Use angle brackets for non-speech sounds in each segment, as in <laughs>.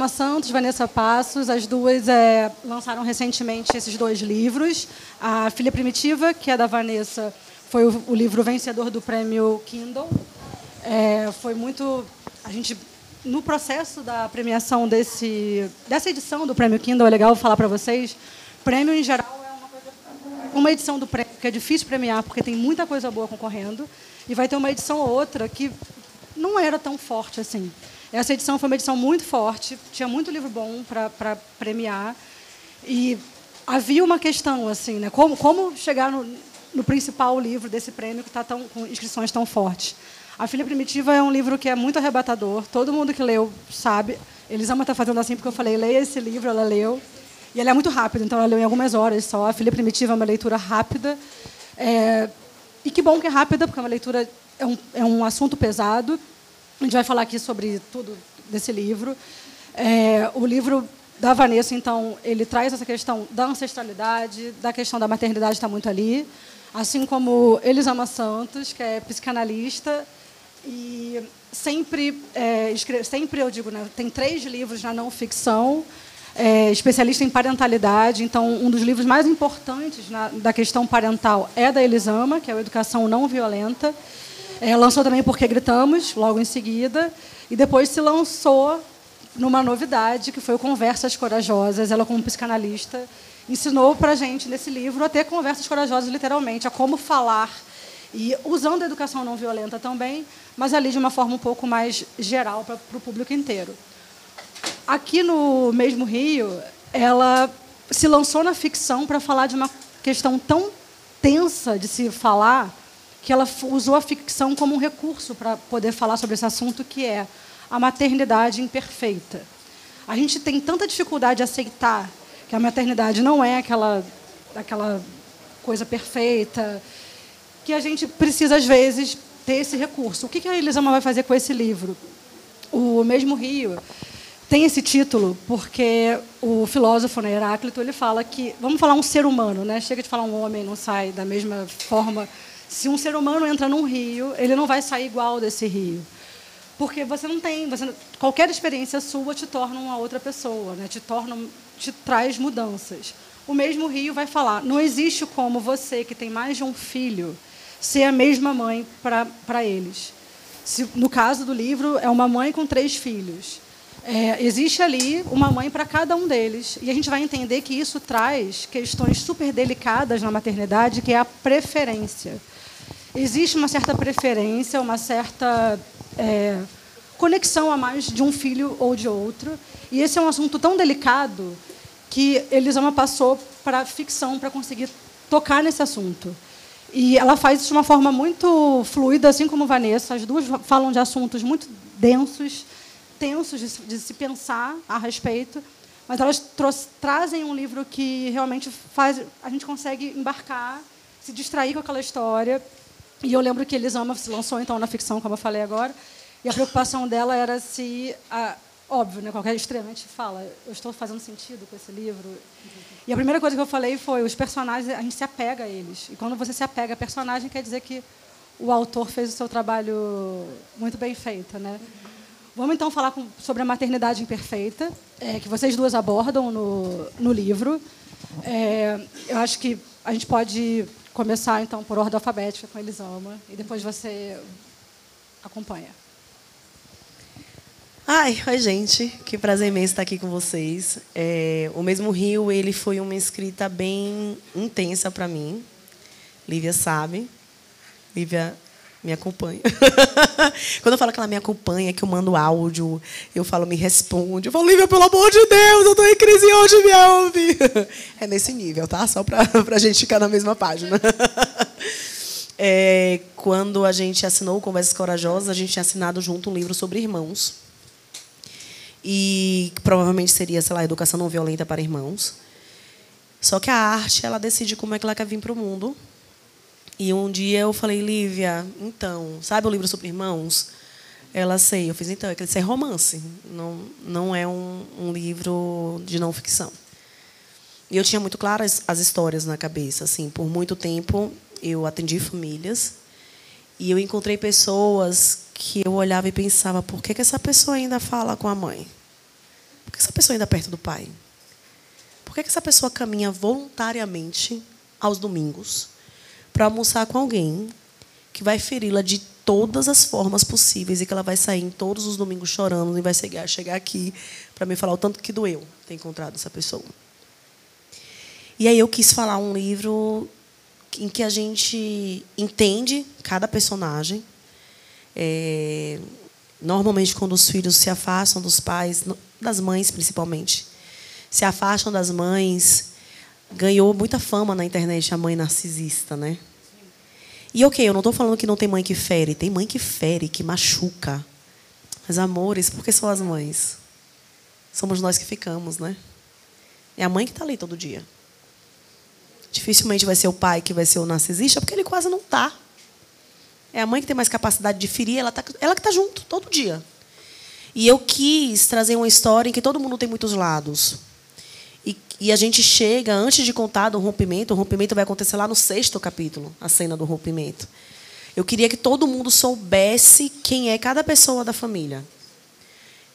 Elisama Santos, Vanessa Passos, as duas é, lançaram recentemente esses dois livros. A Filha Primitiva, que é da Vanessa, foi o, o livro vencedor do prêmio Kindle. É, foi muito. A gente, no processo da premiação desse, dessa edição do prêmio Kindle, é legal falar para vocês: prêmio em geral é uma, coisa, uma edição do prêmio que é difícil premiar, porque tem muita coisa boa concorrendo, e vai ter uma edição ou outra que não era tão forte assim. Essa edição foi uma edição muito forte, tinha muito livro bom para premiar. E havia uma questão, assim, né? como, como chegar no, no principal livro desse prêmio que está com inscrições tão fortes. A Filha Primitiva é um livro que é muito arrebatador, todo mundo que leu sabe. Elisama está fazendo assim porque eu falei, leia esse livro, ela leu. E ele é muito rápido, então ela leu em algumas horas só. A Filha Primitiva é uma leitura rápida. É... E que bom que é rápida, porque é uma leitura é um, é um assunto pesado. A gente vai falar aqui sobre tudo desse livro. É, o livro da Vanessa, então, ele traz essa questão da ancestralidade, da questão da maternidade está muito ali, assim como Elisama Santos, que é psicanalista e sempre, é, sempre eu digo, né, tem três livros na não ficção, é, especialista em parentalidade. Então, um dos livros mais importantes na, da questão parental é da Elisama, que é a Educação Não Violenta. É, lançou também Porque Gritamos, logo em seguida, e depois se lançou numa novidade, que foi o Conversas Corajosas. Ela, como psicanalista, ensinou para a gente, nesse livro, a ter conversas corajosas, literalmente, a como falar, e usando a educação não violenta também, mas ali de uma forma um pouco mais geral para o público inteiro. Aqui no mesmo Rio, ela se lançou na ficção para falar de uma questão tão tensa de se falar, que ela usou a ficção como um recurso para poder falar sobre esse assunto, que é a maternidade imperfeita. A gente tem tanta dificuldade de aceitar que a maternidade não é aquela, aquela coisa perfeita, que a gente precisa, às vezes, ter esse recurso. O que a Elisama vai fazer com esse livro? O mesmo Rio tem esse título porque o filósofo né, Heráclito ele fala que vamos falar um ser humano, né? Chega de falar um homem, não sai da mesma forma se um ser humano entra num rio, ele não vai sair igual desse rio. Porque você não tem, você, qualquer experiência sua te torna uma outra pessoa, né? te, torna, te traz mudanças. O mesmo rio vai falar: não existe como você, que tem mais de um filho, ser a mesma mãe para eles. Se, no caso do livro, é uma mãe com três filhos. É, existe ali uma mãe para cada um deles. E a gente vai entender que isso traz questões super delicadas na maternidade, que é a preferência existe uma certa preferência, uma certa é, conexão a mais de um filho ou de outro. E esse é um assunto tão delicado que Elisama passou para ficção para conseguir tocar nesse assunto. E ela faz isso de uma forma muito fluida, assim como Vanessa. As duas falam de assuntos muito densos, tensos de, de se pensar a respeito, mas elas trazem um livro que realmente faz a gente consegue embarcar, se distrair com aquela história e eu lembro que Elisama se lançou então na ficção, como eu falei agora, e a preocupação dela era se, a, óbvio, né, qualquer estreante fala, eu estou fazendo sentido com esse livro. E a primeira coisa que eu falei foi, os personagens, a gente se apega a eles. E quando você se apega a personagem, quer dizer que o autor fez o seu trabalho muito bem feito, né? Vamos então falar com, sobre a maternidade imperfeita, é, que vocês duas abordam no, no livro. É, eu acho que a gente pode começar então por ordem alfabética com Elisama e depois você acompanha. Ai, oi gente, que prazer imenso estar aqui com vocês. É, o mesmo Rio, ele foi uma escrita bem intensa para mim. Lívia sabe. Lívia me acompanha. <laughs> Quando eu falo que ela me acompanha, que eu mando áudio, eu falo, me responde. Eu falo, Lívia, pelo amor de Deus, eu estou em crise hoje, me ouve. <laughs> É nesse nível, tá? Só para <laughs> a gente ficar na mesma página. É, quando a gente assinou Conversas Corajosas, a gente tinha assinado junto um livro sobre irmãos. E provavelmente seria, sei lá, Educação Não Violenta para Irmãos. Só que a arte, ela decide como é que ela quer vir para o mundo. E um dia eu falei, Lívia, então, sabe o livro sobre irmãos? Ela sei. Eu fiz, então, é que isso é romance, não, não é um, um livro de não ficção. E eu tinha muito claras as histórias na cabeça. Assim, por muito tempo eu atendi famílias e eu encontrei pessoas que eu olhava e pensava, por que, que essa pessoa ainda fala com a mãe? por que essa pessoa ainda perto do pai? Por que essa pessoa caminha voluntariamente aos domingos para almoçar com alguém que vai feri-la de todas as formas possíveis e que ela vai sair em todos os domingos chorando e vai chegar, aqui para me falar o tanto que doeu ter encontrado essa pessoa. E aí eu quis falar um livro em que a gente entende cada personagem. É, normalmente, quando os filhos se afastam dos pais, das mães principalmente, se afastam das mães, ganhou muita fama na internet a mãe narcisista, né? E ok, eu não estou falando que não tem mãe que fere, tem mãe que fere, que machuca. Mas amores, por que são as mães? Somos nós que ficamos, né? É a mãe que está ali todo dia. Dificilmente vai ser o pai que vai ser o narcisista, porque ele quase não está. É a mãe que tem mais capacidade de ferir, ela, tá, ela que está junto todo dia. E eu quis trazer uma história em que todo mundo tem muitos lados. E, a gente chega, antes de contar do rompimento, o rompimento vai acontecer lá no sexto capítulo, a cena do rompimento. Eu queria que todo mundo soubesse quem é cada pessoa da família.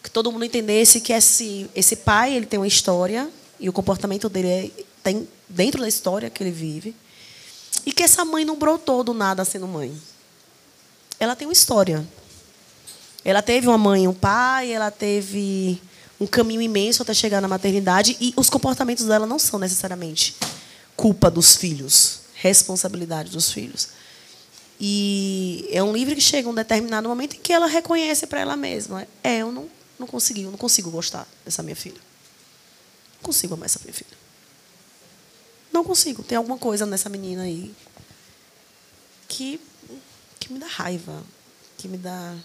Que todo mundo entendesse que esse, esse pai ele tem uma história e o comportamento dele é, tem dentro da história que ele vive. E que essa mãe não brotou do nada sendo mãe. Ela tem uma história. Ela teve uma mãe e um pai, ela teve um caminho imenso até chegar na maternidade e os comportamentos dela não são necessariamente culpa dos filhos, responsabilidade dos filhos. E é um livro que chega um determinado momento em que ela reconhece para ela mesma: é, eu não, não consegui, eu não consigo gostar dessa minha filha. Não consigo amar essa minha filha. Não consigo. Tem alguma coisa nessa menina aí que, que me dá raiva, que me dá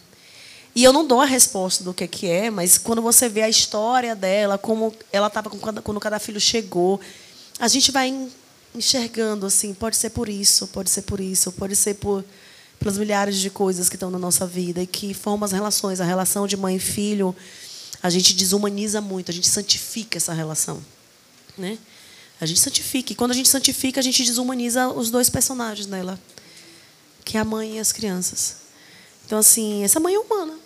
e eu não dou a resposta do que, que é, mas quando você vê a história dela, como ela estava quando cada filho chegou, a gente vai enxergando assim, pode ser por isso, pode ser por isso, pode ser por pelas milhares de coisas que estão na nossa vida e que formam as relações, a relação de mãe e filho, a gente desumaniza muito, a gente santifica essa relação, né? A gente santifica e quando a gente santifica, a gente desumaniza os dois personagens nela, que é a mãe e as crianças. Então, assim, essa mãe é humana.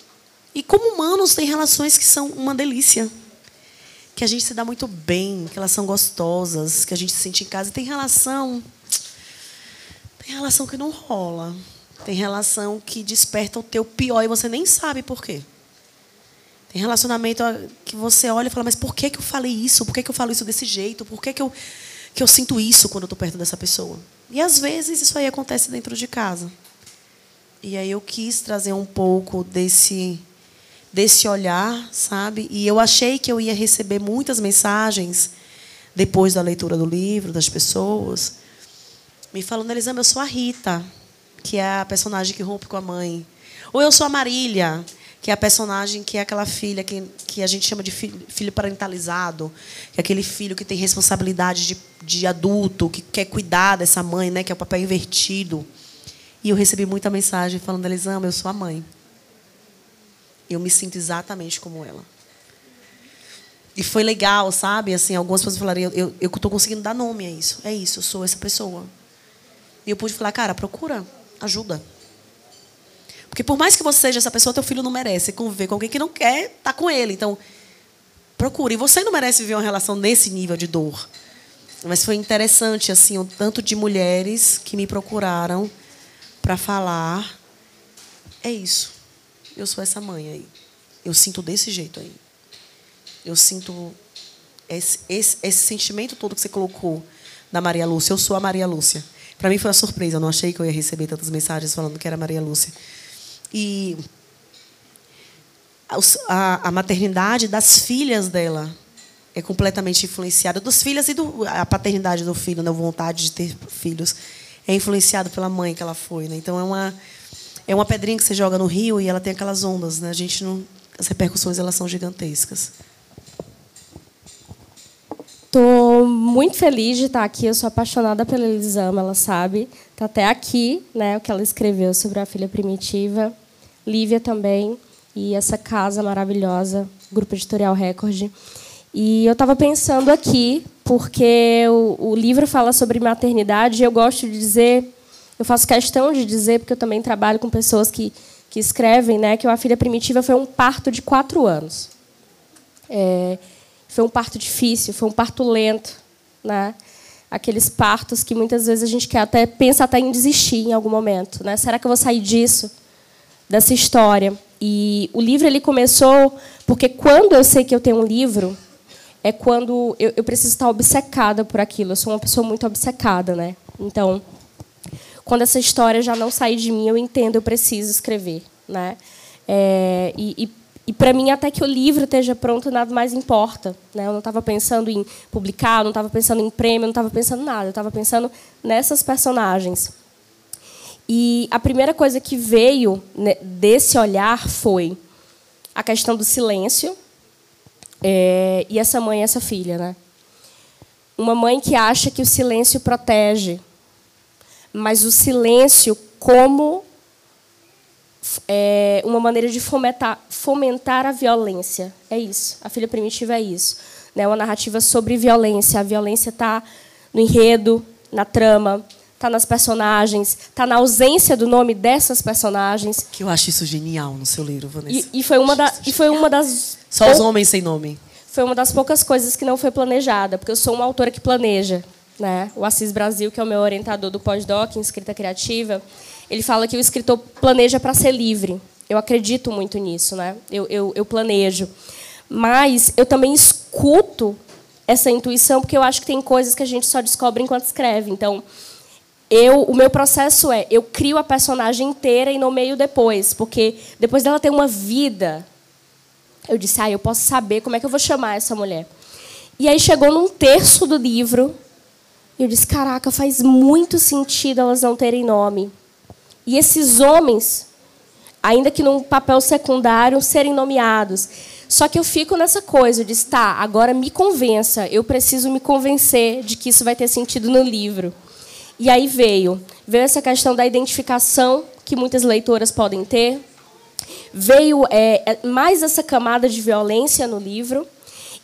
E como humanos, tem relações que são uma delícia. Que a gente se dá muito bem, que elas são gostosas, que a gente se sente em casa. E tem relação. Tem relação que não rola. Tem relação que desperta o teu pior e você nem sabe por quê. Tem relacionamento que você olha e fala, mas por que, que eu falei isso? Por que, que eu falo isso desse jeito? Por que, que, eu, que eu sinto isso quando eu estou perto dessa pessoa? E às vezes isso aí acontece dentro de casa. E aí eu quis trazer um pouco desse desse olhar, sabe? E eu achei que eu ia receber muitas mensagens depois da leitura do livro das pessoas me falando, Elisama, eu sou a Rita, que é a personagem que rompe com a mãe. Ou eu sou a Marília, que é a personagem que é aquela filha que, que a gente chama de filho, parentalizado, que é aquele filho que tem responsabilidade de, de adulto, que quer cuidar dessa mãe, né, que é o papel invertido. E eu recebi muita mensagem falando, Elisama, eu sou a mãe. Eu me sinto exatamente como ela. E foi legal, sabe? Assim, algumas pessoas falaram, eu estou conseguindo dar nome a isso. É isso, eu sou essa pessoa. E eu pude falar, cara, procura ajuda. Porque por mais que você seja essa pessoa, teu filho não merece conviver com alguém que não quer estar tá com ele. Então, procure. E você não merece viver uma relação nesse nível de dor. Mas foi interessante, assim, o tanto de mulheres que me procuraram para falar. É isso. Eu sou essa mãe aí. Eu sinto desse jeito aí. Eu sinto esse, esse, esse sentimento todo que você colocou da Maria Lúcia. Eu sou a Maria Lúcia. Para mim foi uma surpresa. Eu não achei que eu ia receber tantas mensagens falando que era Maria Lúcia. E a, a maternidade das filhas dela é completamente influenciada dos filhos e do, a paternidade do filho, né? vontade de ter filhos é influenciado pela mãe que ela foi, né? Então é uma é uma pedrinha que você joga no rio e ela tem aquelas ondas, né? A gente não as repercussões elas são gigantescas. Estou muito feliz de estar aqui. Eu sou apaixonada pela Elisama, ela sabe. Está até aqui, né, o que ela escreveu sobre a filha primitiva. Lívia também e essa casa maravilhosa, Grupo Editorial Record. E eu estava pensando aqui, porque o, o, livro fala sobre maternidade, e eu gosto de dizer, eu faço questão de dizer, porque eu também trabalho com pessoas que, que escrevem, né, que a filha primitiva foi um parto de quatro anos. É, foi um parto difícil, foi um parto lento, né? Aqueles partos que muitas vezes a gente quer até pensa até em desistir em algum momento, né? Será que eu vou sair disso, dessa história? E o livro ele começou porque quando eu sei que eu tenho um livro é quando eu, eu preciso estar obcecada por aquilo. Eu sou uma pessoa muito obcecada, né? Então, quando essa história já não sair de mim, eu entendo, eu preciso escrever, né? É, e, e, e para mim, até que o livro esteja pronto, nada mais importa. Né? Eu não estava pensando em publicar, não estava pensando em prêmio, não estava pensando em nada. Eu estava pensando nessas personagens. E a primeira coisa que veio né, desse olhar foi a questão do silêncio, é, e essa mãe e essa filha, né? Uma mãe que acha que o silêncio protege, mas o silêncio como é, uma maneira de fomentar, fomentar a violência. É isso. A filha primitiva é isso. Né? Uma narrativa sobre violência. A violência está no enredo, na trama, está nas personagens, está na ausência do nome dessas personagens. Que eu acho isso genial no seu livro, Vanessa. E, e foi uma da, e foi uma das só os homens sem nome. Foi uma das poucas coisas que não foi planejada, porque eu sou uma autora que planeja, né? O Assis Brasil, que é o meu orientador do pós-doc em escrita criativa, ele fala que o escritor planeja para ser livre. Eu acredito muito nisso, né? Eu, eu, eu planejo, mas eu também escuto essa intuição porque eu acho que tem coisas que a gente só descobre enquanto escreve. Então, eu, o meu processo é, eu crio a personagem inteira e nomeio depois, porque depois dela ter uma vida, eu disse, ah, eu posso saber como é que eu vou chamar essa mulher. E aí chegou num terço do livro, e eu disse, caraca, faz muito sentido elas não terem nome. E esses homens, ainda que num papel secundário, serem nomeados. Só que eu fico nessa coisa, eu disse, tá, agora me convença, eu preciso me convencer de que isso vai ter sentido no livro. E aí veio, veio essa questão da identificação que muitas leitoras podem ter, veio é, é, mais essa camada de violência no livro,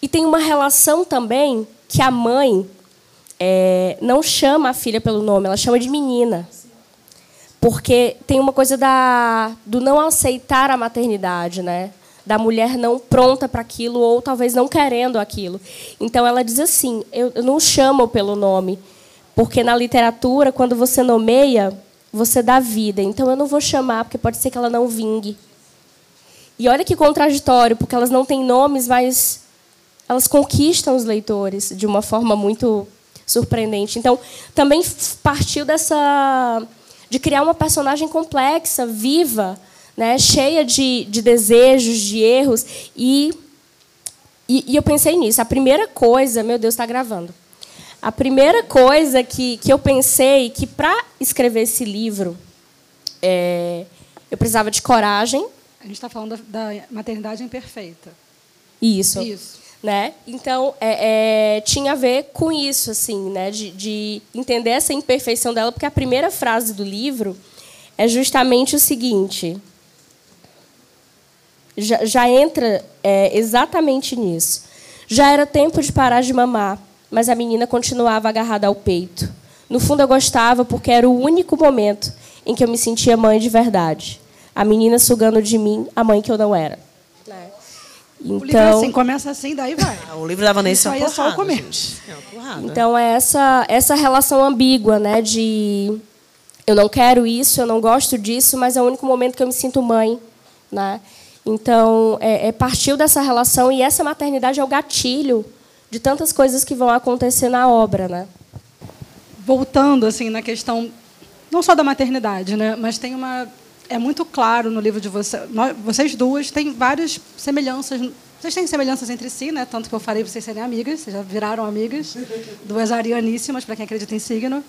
e tem uma relação também que a mãe é, não chama a filha pelo nome, ela chama de menina. Porque tem uma coisa da, do não aceitar a maternidade, né? da mulher não pronta para aquilo ou talvez não querendo aquilo. Então ela diz assim: eu, eu não chamo pelo nome, porque na literatura, quando você nomeia, você dá vida. Então eu não vou chamar, porque pode ser que ela não vingue. E olha que contraditório, porque elas não têm nomes, mas elas conquistam os leitores de uma forma muito surpreendente. Então, também partiu dessa de criar uma personagem complexa, viva, né, cheia de, de desejos, de erros. E, e, e eu pensei nisso. A primeira coisa, meu Deus, está gravando. A primeira coisa que, que eu pensei que para escrever esse livro é, eu precisava de coragem. A gente está falando da, da, maternidade imperfeita. Isso. Isso. Né? Então é, é, tinha a ver com isso, assim, né? De, de, entender essa imperfeição dela, porque a primeira frase do livro é justamente o seguinte. Já, já entra é, exatamente nisso. Já era tempo de parar de mamar mas a menina continuava agarrada ao peito. No fundo, eu gostava porque era o único momento em que eu me sentia mãe de verdade. A menina sugando de mim a mãe que eu não era. Então, o livro é assim, começa assim, daí vai. <laughs> O livro da Vanessa é, é só o começo. É então, é essa, essa relação ambígua, né, de eu não quero isso, eu não gosto disso, mas é o único momento que eu me sinto mãe. Né? Então, é, é partiu dessa relação e essa maternidade é o gatilho de tantas coisas que vão acontecer na obra, né? Voltando assim na questão não só da maternidade, né, mas tem uma é muito claro no livro de você, vocês duas têm várias semelhanças. Vocês têm semelhanças entre si, né? Tanto que eu falei para vocês serem amigas, vocês já viraram amigas, <laughs> duas arianíssimas para quem acredita em signo.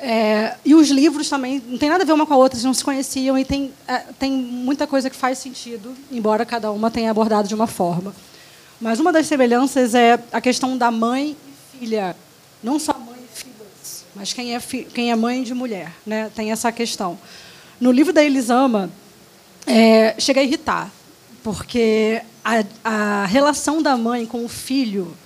É, e os livros também não tem nada a ver uma com a outra, eles não se conheciam e tem é, tem muita coisa que faz sentido, embora cada uma tenha abordado de uma forma. Mas uma das semelhanças é a questão da mãe e filha. Não só mãe e filhas, mas quem é, quem é mãe de mulher. Né? Tem essa questão. No livro da Elisama, é, chega a irritar, porque a, a relação da mãe com o filho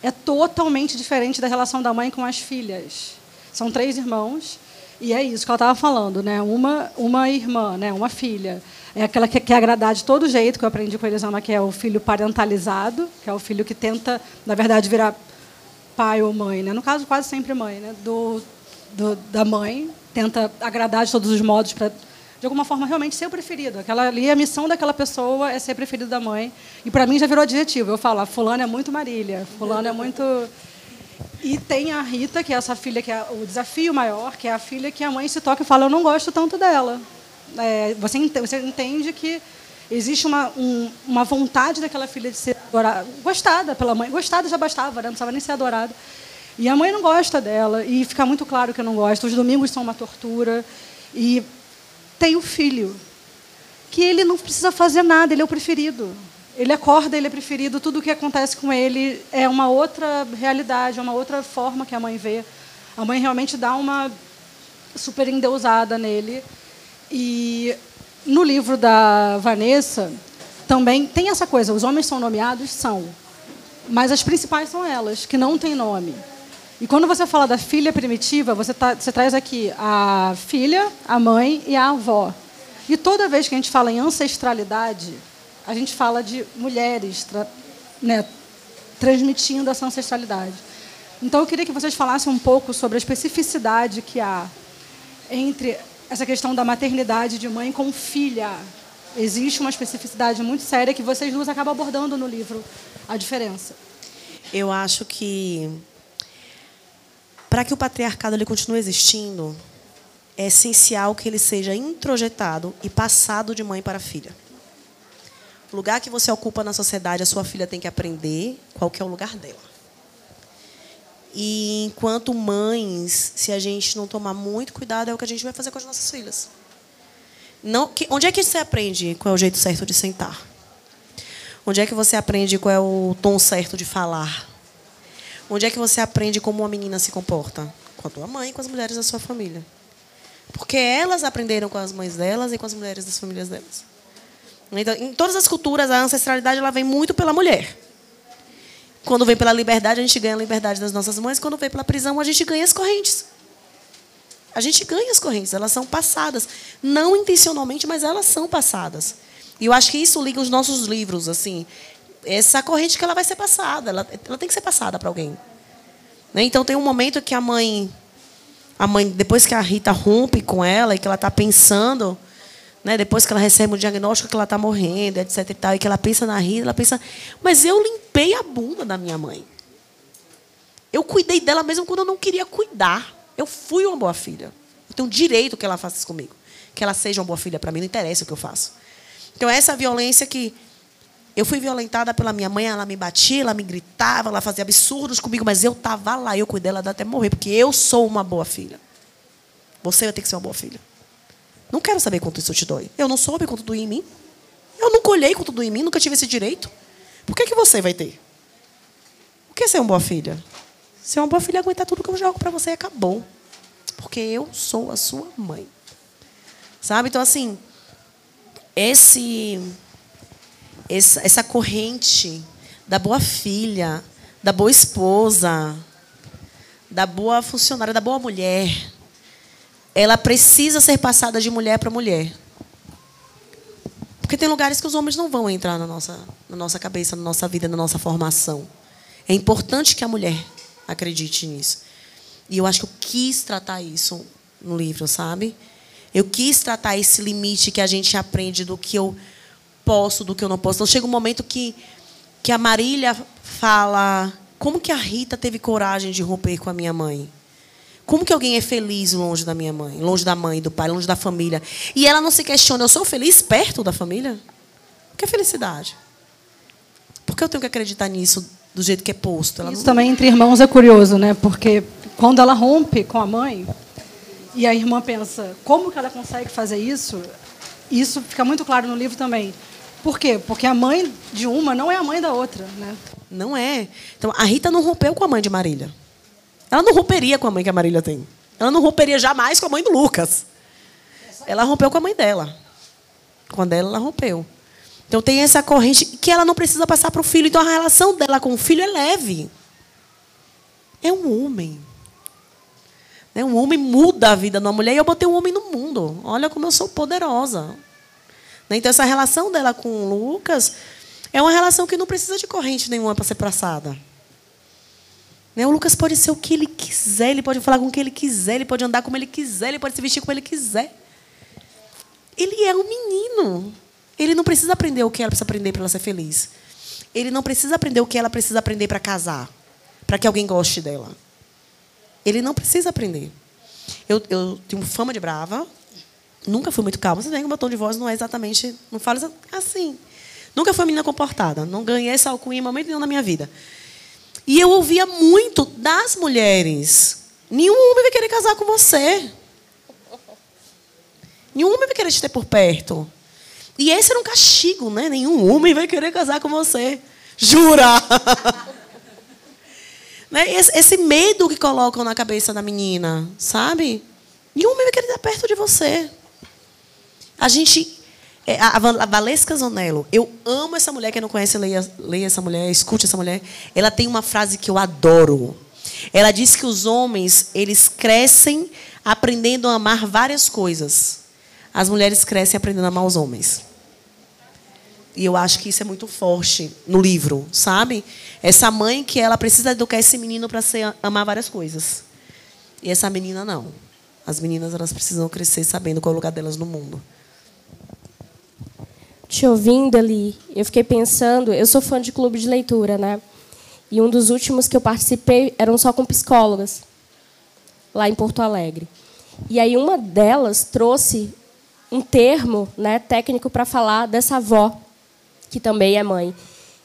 é totalmente diferente da relação da mãe com as filhas. São três irmãos E é isso que ela estava falando, né? Uma, uma irmã, né? uma filha. É aquela que quer agradar de todo jeito, que eu aprendi com a Elisama, que é o filho parentalizado, que é o filho que tenta, na verdade, virar pai ou mãe. Né? No caso, quase sempre mãe. Né? Do, do da mãe, tenta agradar de todos os modos para de alguma forma realmente ser o preferido. Aquela ali a missão daquela pessoa é ser preferido da mãe. E para mim já virou adjetivo. Eu falo, a fulano é muito Marília, fulano é muito <laughs> e tem a Rita, que é essa filha que é o desafio maior, que é a filha que a mãe se toca e fala: Eu não gosto tanto dela. É, você, entende, você entende que existe uma, um, uma vontade daquela filha de ser adorada, gostada pela mãe. Gostada já bastava, né? não precisava nem ser adorada. E a mãe não gosta dela, e fica muito claro que não gosta. Os domingos são uma tortura. E tem o filho, que ele não precisa fazer nada, ele é o preferido. Ele acorda, ele é preferido, tudo o que acontece com ele é uma outra realidade, é uma outra forma que a mãe vê. A mãe realmente dá uma super endeusada nele. E no livro da Vanessa também tem essa coisa, os homens são nomeados? São. Mas as principais são elas, que não têm nome. E quando você fala da filha primitiva, você, tá, você traz aqui a filha, a mãe e a avó. E toda vez que a gente fala em ancestralidade, a gente fala de mulheres tra né, transmitindo essa ancestralidade. Então, eu queria que vocês falassem um pouco sobre a especificidade que há entre essa questão da maternidade de mãe com filha. Existe uma especificidade muito séria que vocês duas acabam abordando no livro, a diferença. Eu acho que para que o patriarcado ele continue existindo, é essencial que ele seja introjetado e passado de mãe para filha. O lugar que você ocupa na sociedade, a sua filha tem que aprender qual que é o lugar dela. E enquanto mães, se a gente não tomar muito cuidado, é o que a gente vai fazer com as nossas filhas. Não, que, onde é que você aprende qual é o jeito certo de sentar? Onde é que você aprende qual é o tom certo de falar? Onde é que você aprende como uma menina se comporta? Com a tua mãe e com as mulheres da sua família. Porque elas aprenderam com as mães delas e com as mulheres das famílias delas. Então, em todas as culturas, a ancestralidade ela vem muito pela mulher. Quando vem pela liberdade, a gente ganha a liberdade das nossas mães. Quando vem pela prisão, a gente ganha as correntes. A gente ganha as correntes, elas são passadas. Não intencionalmente, mas elas são passadas. E eu acho que isso liga os nossos livros. assim. Essa corrente que ela vai ser passada, ela, ela tem que ser passada para alguém. Né? Então tem um momento que a mãe, a mãe, depois que a Rita rompe com ela e que ela está pensando né, depois que ela recebe o diagnóstico que ela está morrendo, etc. E, tal, e que ela pensa na Rita, ela pensa, mas eu limpei a bunda da minha mãe. Eu cuidei dela mesmo quando eu não queria cuidar. Eu fui uma boa filha. Eu tenho direito que ela faça isso comigo. Que ela seja uma boa filha para mim, não interessa o que eu faço. Então, essa violência que eu fui violentada pela minha mãe, ela me batia, ela me gritava, ela fazia absurdos comigo, mas eu estava lá, eu cuidei dela até morrer, porque eu sou uma boa filha. Você vai ter que ser uma boa filha. Não quero saber quanto isso te dói. Eu não soube quanto doía em mim. Eu não colhei quanto doía em mim, nunca tive esse direito. Por que, que você vai ter? O que é ser uma boa filha? Ser uma boa filha é aguentar tudo que eu jogo para você e acabou. Porque eu sou a sua mãe. Sabe? Então, assim, esse, essa, corrente da boa filha, da boa esposa, da boa funcionária, da boa mulher, ela precisa ser passada de mulher para mulher. Porque tem lugares que os homens não vão entrar na nossa, na nossa cabeça, na nossa vida, na nossa formação. É importante que a mulher acredite nisso. E eu acho que eu quis tratar isso no livro, sabe? Eu quis tratar esse limite que a gente aprende do que eu posso, do que eu não posso. Então chega um momento que, que a Marília fala: como que a Rita teve coragem de romper com a minha mãe? Como que alguém é feliz longe da minha mãe, longe da mãe, do pai, longe da família? E ela não se questiona, eu sou feliz perto da família? O que é felicidade? Por que eu tenho que acreditar nisso do jeito que é posto? Ela Isso não... também entre irmãos é curioso, né? Porque quando ela rompe com a mãe e a irmã pensa, como que ela consegue fazer isso? Isso fica muito claro no livro também. Por quê? Porque a mãe de uma não é a mãe da outra, né? Não é. Então, a Rita não rompeu com a mãe de Marília. Ela não romperia com a mãe que a Marília tem. Ela não romperia jamais com a mãe do Lucas. Ela rompeu com a mãe dela. Com a dela, ela rompeu. Então tem essa corrente que ela não precisa passar para o filho. Então a relação dela com o filho é leve. É um homem. Né? Um homem muda a vida de uma mulher e eu botei um homem no mundo. Olha como eu sou poderosa. Né? Então, essa relação dela com o Lucas é uma relação que não precisa de corrente nenhuma para ser traçada. Né? O Lucas pode ser o que ele quiser, ele pode falar com o que ele quiser, ele pode andar como ele quiser, ele pode se vestir como ele quiser. Ele é um menino. Ele não precisa aprender o que ela precisa aprender para ela ser feliz. Ele não precisa aprender o que ela precisa aprender para casar, para que alguém goste dela. Ele não precisa aprender. Eu, eu tenho fama de brava, nunca fui muito calma. Você vê que o meu tom de voz não é exatamente. Não falo assim. Nunca fui uma menina comportada. Não ganhei essa alcunha em momento nenhum na minha vida. E eu ouvia muito das mulheres: nenhum homem vai querer casar com você. Nenhum homem vai querer te ter por perto. E esse era um castigo, né? Nenhum homem vai querer casar com você. Jura? <laughs> né? esse, medo que colocam na cabeça da menina, sabe? Nenhum homem vai estar perto de você. A gente. É, a Valesca Zonello, eu amo essa mulher. Quem não conhece, leia, leia essa mulher, escute essa mulher. Ela tem uma frase que eu adoro. Ela diz que os homens, eles crescem aprendendo a amar várias coisas as mulheres crescem aprendendo a amar os homens. E eu acho que isso é muito forte no livro, sabe? Essa mãe que ela precisa educar esse menino para amar várias coisas. E essa menina não. As meninas elas precisam crescer sabendo qual é o lugar delas no mundo. Te ouvindo ali, eu fiquei pensando, eu sou fã de clube de leitura, né? E um dos últimos que eu participei eram só com psicólogas, lá em Porto Alegre. E aí uma delas trouxe um termo né, técnico para falar dessa avó, que também é mãe,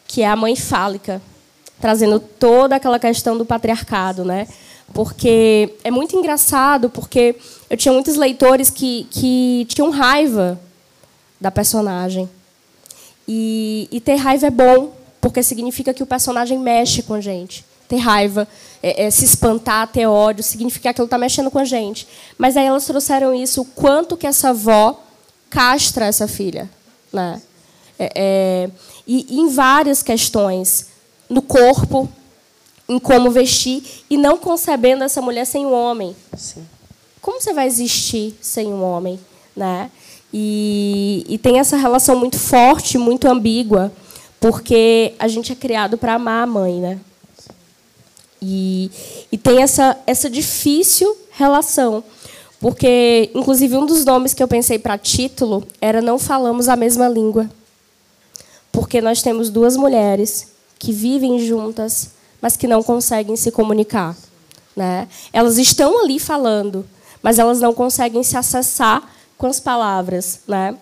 que é a mãe fálica, trazendo toda aquela questão do patriarcado, né? Porque é muito engraçado, porque eu tinha muitos leitores que, que tinham raiva da personagem. E, e ter raiva é bom, porque significa que o personagem mexe com a gente. Ter raiva, é, é, se espantar, ter ódio, significa que aquilo está mexendo com a gente. Mas aí elas trouxeram isso, o quanto que essa avó castra essa filha. Né? É, é, e, e em várias questões, no corpo, em como vestir, e não concebendo essa mulher sem um homem. Sim. Como você vai existir sem um homem? Né? E, e tem essa relação muito forte, muito ambígua, porque a gente é criado para amar a mãe, né? E, e tem essa, essa difícil relação. Porque, inclusive, um dos nomes que eu pensei para título era Não Falamos a Mesma Língua. Porque nós temos duas mulheres que vivem juntas, mas que não conseguem se comunicar. Né? Elas estão ali falando, mas elas não conseguem se acessar com as palavras. Né?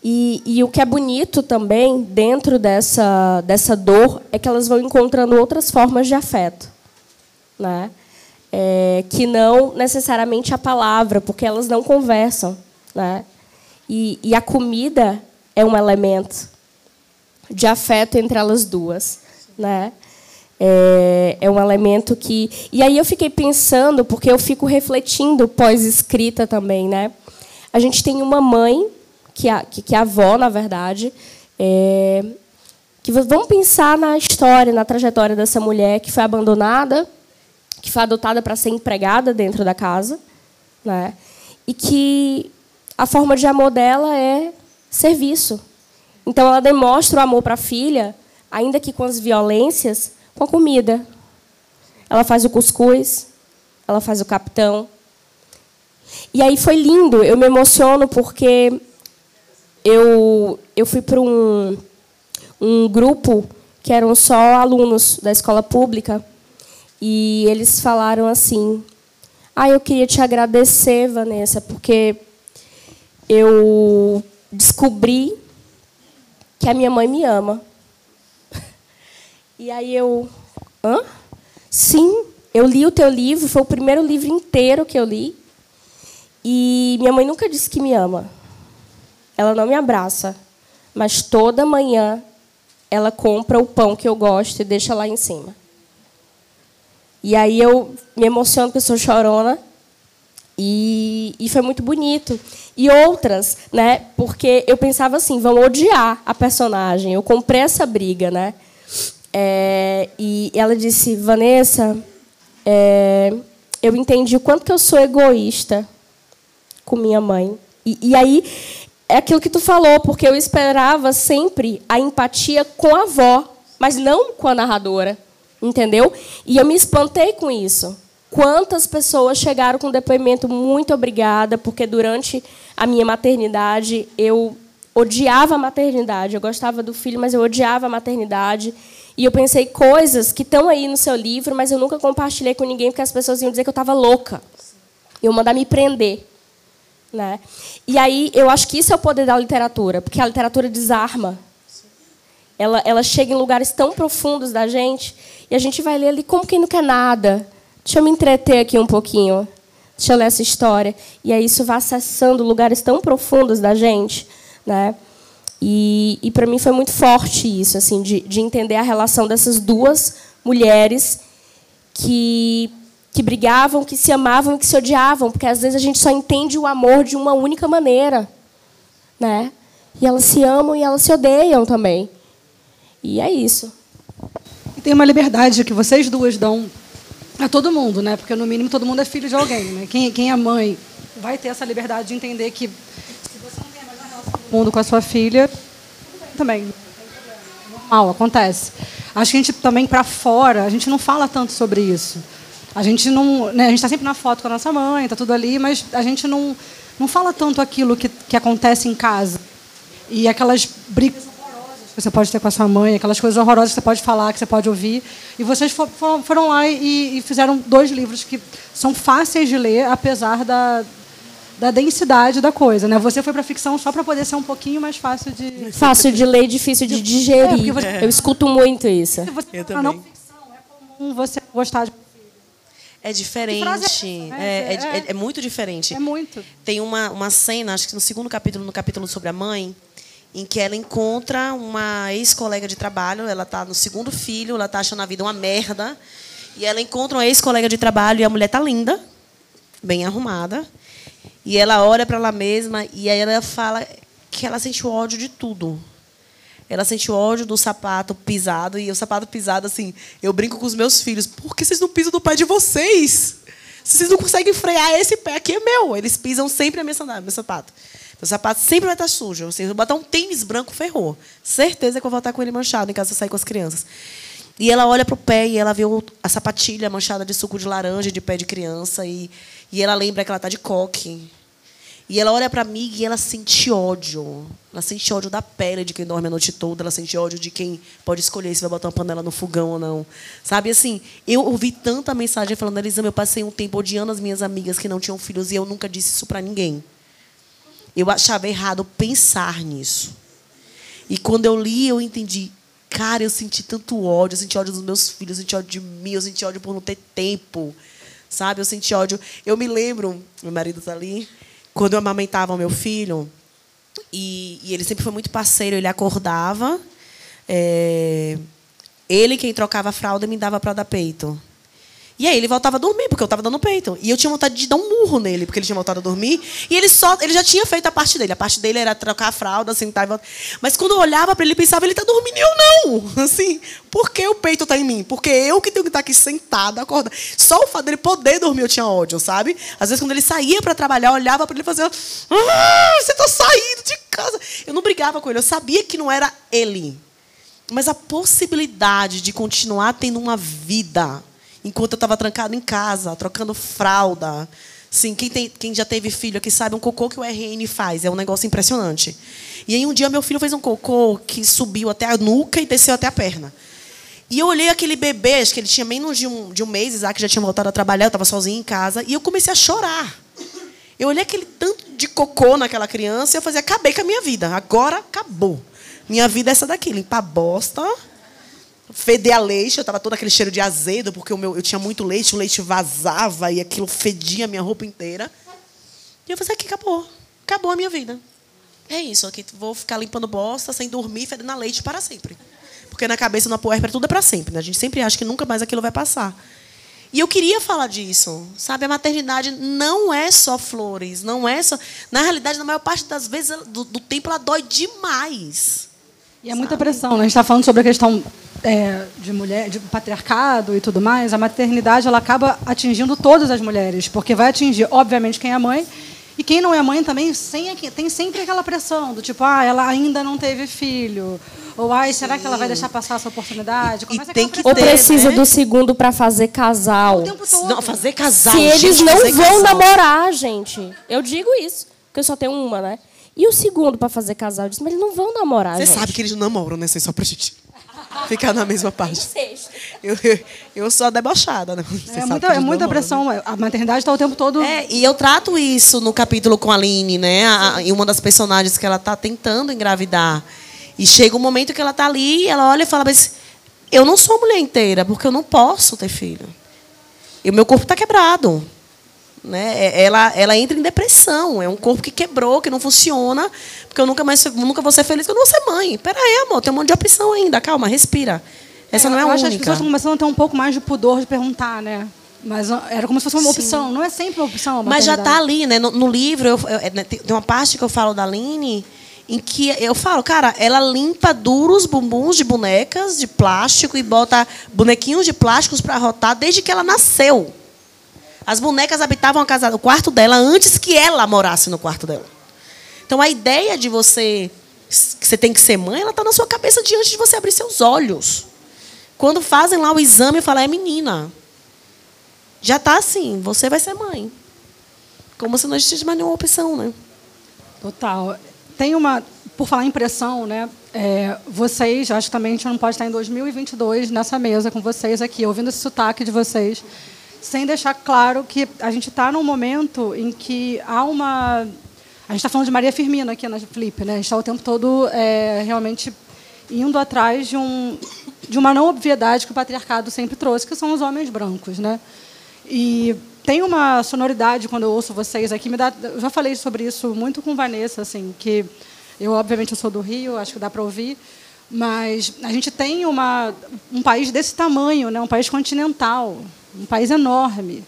E, e, o que é bonito também dentro dessa, dessa dor é que elas vão encontrando outras formas de afeto, né? É, que não necessariamente a palavra, porque elas não conversam, né? E, e a comida é um elemento de afeto entre elas duas, né? É, é, um elemento que e aí eu fiquei pensando porque eu fico refletindo pós escrita também, né? A gente tem uma mãe que a, que, que a avó, na verdade, é, que vamos pensar na história, na trajetória dessa mulher que foi abandonada, que foi adotada para ser empregada dentro da casa, né? E que a forma de amor dela é serviço. Então ela demonstra o amor para a filha, ainda que com as violências, com a comida. Ela faz o cuscuz, ela faz o capitão. E aí foi lindo, eu me emociono porque eu, eu fui para um, um grupo que eram só alunos da escola pública e eles falaram assim: Ah, eu queria te agradecer, Vanessa, porque eu descobri que a minha mãe me ama. <laughs> E aí eu, hã? Sim, eu li o teu livro, foi o primeiro livro inteiro que eu li. E minha mãe nunca disse que me ama. Ela não me abraça, mas toda manhã ela compra o pão que eu gosto e deixa lá em cima. E aí eu me emociono porque eu sou chorona. E, e foi muito bonito. E outras, né? Porque eu pensava assim, vão odiar a personagem. Eu comprei essa briga, né? É, e ela disse, Vanessa, é, eu entendi o quanto que eu sou egoísta com minha mãe. E, e aí é aquilo que tu falou, porque eu esperava sempre a empatia com a avó, mas não com a narradora, entendeu? E eu me espantei com isso. Quantas pessoas chegaram com depoimento muito obrigada, porque durante a minha maternidade eu odiava a maternidade. Eu gostava do filho, mas eu odiava a maternidade. E eu pensei coisas que estão aí no seu livro, mas eu nunca compartilhei com ninguém porque as pessoas iam dizer que eu estava louca. Iam mandar me prender. Né? E aí eu acho que isso é o poder da literatura, porque a literatura desarma. Ela, ela chega em lugares tão profundos da gente e a gente vai ler ali como quem não quer nada. Deixa eu me entreter aqui um pouquinho. Deixa eu ler essa história. E aí isso vai acessando lugares tão profundos da gente. Né? E, e para mim foi muito forte isso, assim, de, de entender a relação dessas duas mulheres que que brigavam, que se amavam, que se odiavam, porque às vezes a gente só entende o amor de uma única maneira, né? E elas se amam e elas se odeiam também. E é isso. E tem uma liberdade que vocês duas dão a todo mundo, né? Porque no mínimo todo mundo é filho de alguém, né? Quem, quem é mãe vai ter essa liberdade de entender que se você não tem a melhor relação do mundo com a sua filha, também normal, acontece. Acho que a gente também para fora, a gente não fala tanto sobre isso. A gente não, né, a gente está sempre na foto com a nossa mãe, está tudo ali, mas a gente não, não fala tanto aquilo que, que acontece em casa. E aquelas brigas que você pode ter com a sua mãe, aquelas coisas horrorosas que você pode falar, que você pode ouvir. E vocês foram, foram lá e, e fizeram dois livros que são fáceis de ler, apesar da, da densidade da coisa, né? Você foi para ficção só para poder ser um pouquinho mais fácil de fácil de ler, difícil de digerir. É, você... Eu escuto muito isso. Você Eu também. Não ficção, é comum você gostar de é diferente. É, é, é, é, muito diferente. É muito. Tem uma, uma cena, acho que no segundo capítulo, no capítulo sobre a mãe, em que ela encontra uma ex-colega de trabalho. Ela está no segundo filho, ela está achando a vida uma merda. E ela encontra uma ex-colega de trabalho e a mulher está linda, bem arrumada. E ela olha para ela mesma e aí ela fala que ela sente ódio de tudo. Ela sente ódio do sapato pisado. E o sapato pisado, assim, eu brinco com os meus filhos. Por que vocês não pisam no pé de vocês? Vocês não conseguem frear esse pé aqui, é meu. Eles pisam sempre na minha sandália, meu sapato. Meu sapato sempre vai estar sujo. Se eu botar um tênis branco, ferrou. Certeza que eu vou voltar com ele manchado em casa sair com as crianças. E ela olha para o pé e ela vê a sapatilha manchada de suco de laranja de pé de criança. E, e ela lembra que ela está de coque. E ela olha para mim e ela sente ódio. Ela sente ódio da pele de quem dorme a noite toda. Ela sente ódio de quem pode escolher se vai botar uma panela no fogão ou não. Sabe assim? Eu ouvi tanta mensagem falando, Elisa, eu passei um tempo odiando as minhas amigas que não tinham filhos e eu nunca disse isso para ninguém. Eu achava errado pensar nisso. E quando eu li, eu entendi. Cara, eu senti tanto ódio. Eu senti ódio dos meus filhos, eu senti ódio de mim, eu senti ódio por não ter tempo. Sabe? Eu senti ódio. Eu me lembro, meu marido está ali quando eu amamentava meu filho, e, e ele sempre foi muito parceiro, ele acordava, é, ele quem trocava a fralda me dava para dar peito. E aí ele voltava a dormir, porque eu estava dando peito. E eu tinha vontade de dar um murro nele, porque ele tinha voltado a dormir. E ele só, ele já tinha feito a parte dele. A parte dele era trocar a fralda, sentar e voltar. Mas quando eu olhava para ele, pensava, ele está dormindo e eu não. <laughs> Assim, por que o peito está em mim? Porque eu que tenho que estar tá aqui sentada, acordada. Só o fato dele poder dormir eu tinha ódio, sabe? Às vezes quando ele saía para trabalhar, eu olhava para ele e fazia, ah, você está saindo de casa. Eu não brigava com ele, eu sabia que não era ele. Mas a possibilidade de continuar tendo uma vida enquanto eu estava trancado em casa, trocando fralda. Sim, quem, tem, quem já teve filho aqui sabe um cocô que o RN faz, é um negócio impressionante. E aí um dia meu filho fez um cocô que subiu até a nuca e desceu até a perna. E eu olhei aquele bebê, acho que ele tinha menos de um, de um mês, Isaac já tinha voltado a trabalhar, eu estava sozinha em casa, e eu comecei a chorar. Eu olhei aquele tanto de cocô naquela criança e eu falei, acabei com a minha vida, agora acabou. Minha vida é essa daqui, limpar bosta, feder a leite, eu estava todo aquele cheiro de azedo, porque o meu, eu tinha muito leite, o leite vazava e aquilo fedia a minha roupa inteira. E eu falei, aqui acabou. Acabou a minha vida. É isso, aqui vou ficar limpando bosta, sem dormir, fedendo a leite para sempre. Porque na cabeça, na puérpera, tudo é para sempre. Né? A gente sempre acha que nunca mais aquilo vai passar. E eu queria falar disso, sabe? A maternidade não é só flores, não é só. Na realidade, na maior parte das vezes do, do tempo, ela dói demais. E é muita pressão, né? A gente está falando sobre a questão é, de mulher, de patriarcado e tudo mais, a maternidade ela acaba atingindo todas as mulheres, porque vai atingir, obviamente, quem é mãe e quem não é mãe também tem sempre aquela pressão do tipo, ah, ela ainda não teve filho. Ou, ai, será que ela vai deixar passar essa oportunidade? Começa e tem que ter, Ou precisa né? do segundo para fazer casal. Não, fazer casal. Se eles não vão casal. namorar, gente. Eu digo isso, porque eu só tenho uma, né? E o segundo para fazer casal? Eu disse, mas eles não vão namorar, Você gente. sabe que eles não namoram, né? Só pra gente ficar na mesma parte. Eu, eu, sou a debochada, né? Você é muita, é muita pressão. Né? A maternidade está o tempo todo. É, e eu trato isso no capítulo com a Aline, né? A, e uma das personagens que ela está tentando engravidar. E chega um momento que ela está ali, ela olha e fala, mas eu não sou mulher inteira, porque eu não posso ter filho. E o meu corpo está quebrado. Né? É, ela, ela entra em depressão. É um corpo que quebrou, que não funciona, porque eu nunca mais nunca vou ser feliz, porque eu não vou ser mãe. Pera aí, amor, tem um monte de opção ainda. Calma, respira. Essa é, não é a única. Acho que as pessoas estão começando a ter um pouco mais de pudor de perguntar, né? Mas era como se fosse uma Sim. opção. Não é sempre uma opção. Mas já está ali, né? No, no livro, eu, eu, né, tem uma parte que eu falo da Aline em que eu falo, cara, ela limpa duros bumbuns de bonecas de plástico e bota bonequinhos de plásticos para rotar desde que ela nasceu. As bonecas habitavam a casa, o quarto dela antes que ela morasse no quarto dela. Então a ideia de você que você tem que ser mãe, ela está na sua cabeça diante de você abrir seus olhos. Quando fazem lá o exame e falam, é menina. Já está assim, você vai ser mãe. Como se não existisse mais nenhuma opção, né? Total tem uma, por falar em pressão, né? É, vocês, acho que também a gente não pode estar em 2022 nessa mesa com vocês aqui, ouvindo esse sotaque de vocês, sem deixar claro que a gente está num momento em que há uma. A gente está falando de Maria Firmina aqui na Flip, né? A gente está o tempo todo é, realmente indo atrás de, um, de uma não obviedade que o patriarcado sempre trouxe, que são os homens brancos, né? E tem uma sonoridade quando eu ouço vocês aqui, me dá, eu já falei sobre isso muito com Vanessa, assim, que eu obviamente eu sou do Rio, acho que dá para ouvir, mas a gente tem uma, um país desse tamanho, né, um país continental, um país enorme,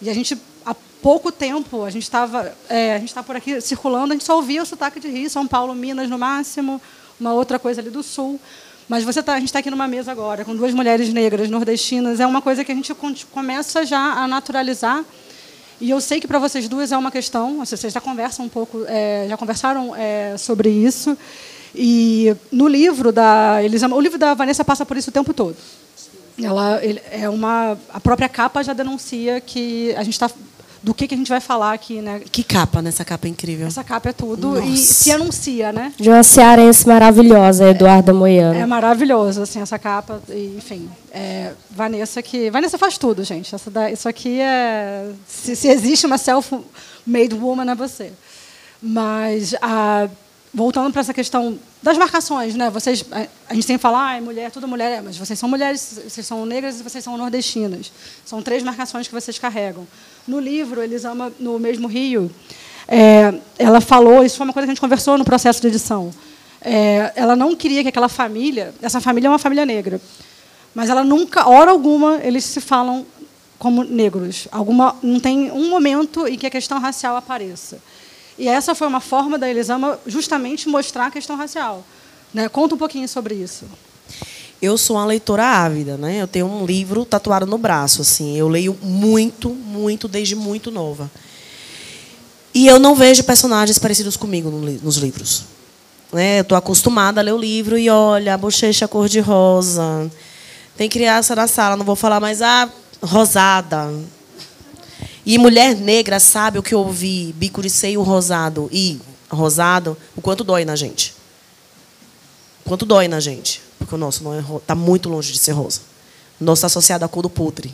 e a gente há pouco tempo a gente estava é, a gente está por aqui circulando, a gente só ouvia o sotaque de Rio, São Paulo, Minas no máximo, uma outra coisa ali do Sul. Mas você tá, a gente está aqui numa mesa agora com duas mulheres negras nordestinas. É uma coisa que a gente começa já a naturalizar. E eu sei que para vocês duas é uma questão. Vocês já conversam um pouco, é, já conversaram é, sobre isso. E no livro da Elisama, o livro da Vanessa passa por isso o tempo todo. Ela é uma, a própria capa já denuncia que a gente está do que, que a gente vai falar aqui, né? Que capa, né? Essa capa é incrível. Essa capa é tudo Nossa. e se anuncia, né? De uma cearense maravilhosa, Eduarda Moiano. É maravilhoso, assim, essa capa. E, enfim, é, Vanessa que... Vanessa faz tudo, gente. Essa isso aqui é... Se, se existe uma self-made woman, é você. Mas a voltando para essa questão das marcações, né? Vocês, a gente sempre fala, ah, mulher, tudo mulher, é, mas vocês são mulheres, vocês são negras e vocês são nordestinas. São três marcações que vocês carregam. No livro, eles amam no mesmo Rio. É, ela falou, isso foi uma coisa que a gente conversou no processo de edição. É, ela não queria que aquela família, essa família é uma família negra, mas ela nunca, hora alguma, eles se falam como negros. Alguma, não tem um momento em que a questão racial apareça. E essa foi uma forma da Elisama justamente mostrar a questão racial. Né? Conta um pouquinho sobre isso. Eu sou uma leitora ávida, né? Eu tenho um livro tatuado no braço, assim. Eu leio muito, muito desde muito nova. E eu não vejo personagens parecidos comigo nos livros. Né? Eu estou acostumada a ler o livro e olha, a bochecha cor de rosa. Tem criança na sala, não vou falar mais ah, rosada. E mulher negra sabe o que bico de seio rosado e rosado, o quanto dói na gente. O quanto dói na gente. Porque o nosso não é está muito longe de ser rosa. O nosso está associado à cor do putre.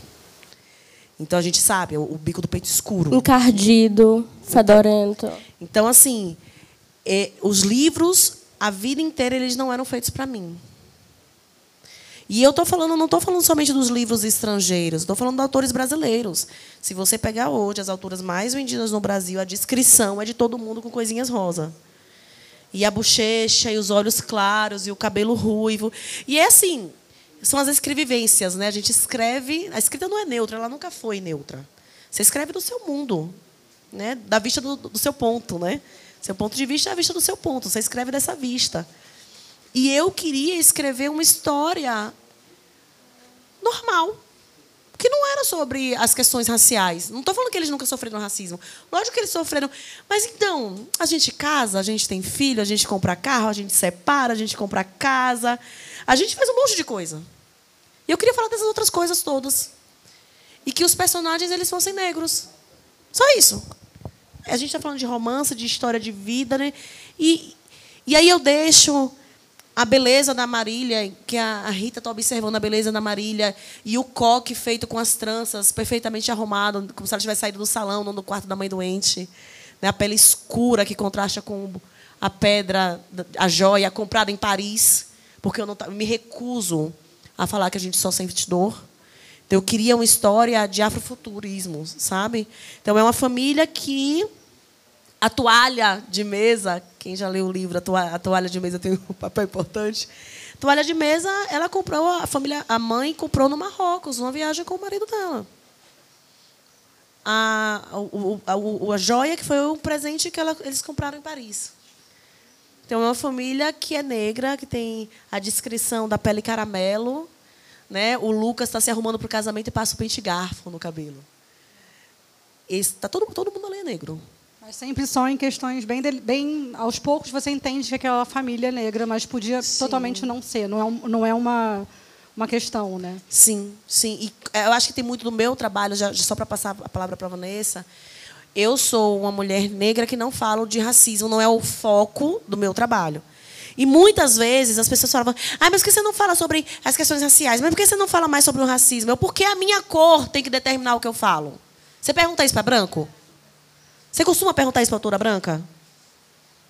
Então a gente sabe, o, o bico do peito escuro. Encardido, fedorento. Então, assim, é, os livros, a vida inteira, eles não eram feitos para mim. E eu tô falando, não estou falando somente dos livros estrangeiros, estou falando de autores brasileiros. Se você pegar hoje as autoras mais vendidas no Brasil, a descrição é de todo mundo com coisinhas rosa. E a bochecha, e os olhos claros, e o cabelo ruivo. E é assim, são as escrevivências, né? A gente escreve, a escrita não é neutra, ela nunca foi neutra. Você escreve do seu mundo, né? Da vista do, do seu ponto, né? Seu ponto de vista é a vista do seu ponto. Você escreve dessa vista. E eu queria escrever uma história normal. Que não era sobre as questões raciais. Não estou falando que eles nunca sofreram racismo. Lógico que eles sofreram. Mas então, a gente casa, a gente tem filho, a gente compra carro, a gente separa, a gente compra casa. A gente faz um monte de coisa. E eu queria falar dessas outras coisas todas. E que os personagens eles fossem negros. Só isso. A gente está falando de romance, de história de vida, né? E, e aí eu deixo a beleza da Marília, que a Rita está observando a beleza da Marília, e o coque feito com as tranças, perfeitamente arrumado, como se ela tivesse saído do salão, não do quarto da mãe doente. Né? A pele escura que contrasta com a pedra, a joia comprada em Paris, porque eu não me recuso a falar que a gente só sente dor. Então, eu queria uma história de afrofuturismo, sabe? Então, é uma família que a toalha de mesa, quem já leu o livro, a toalha, a toalha de mesa tem um <laughs> papel importante. A toalha de mesa, ela comprou, a família, a mãe comprou no Marrocos, uma viagem com o marido dela. A, o, a, a joia que foi um presente que ela, eles compraram em Paris. Então, é uma família que é negra, que tem a descrição da pele caramelo. Né? O Lucas está se arrumando para o casamento e passa o pente garfo no cabelo. Está todo, todo mundo ali é negro. Mas sempre só em questões bem, bem aos poucos você entende que aquela família é negra, mas podia sim. totalmente não ser. Não é, não é uma uma questão, né? Sim, sim. E é, eu acho que tem muito do meu trabalho, já, só para passar a palavra para a Vanessa. Eu sou uma mulher negra que não falo de racismo, não é o foco do meu trabalho. E muitas vezes as pessoas falam: ah, mas por que você não fala sobre as questões raciais? Mas por que você não fala mais sobre o racismo? Eu, porque a minha cor tem que determinar o que eu falo. Você pergunta isso para branco? Você costuma perguntar isso para a autora branca?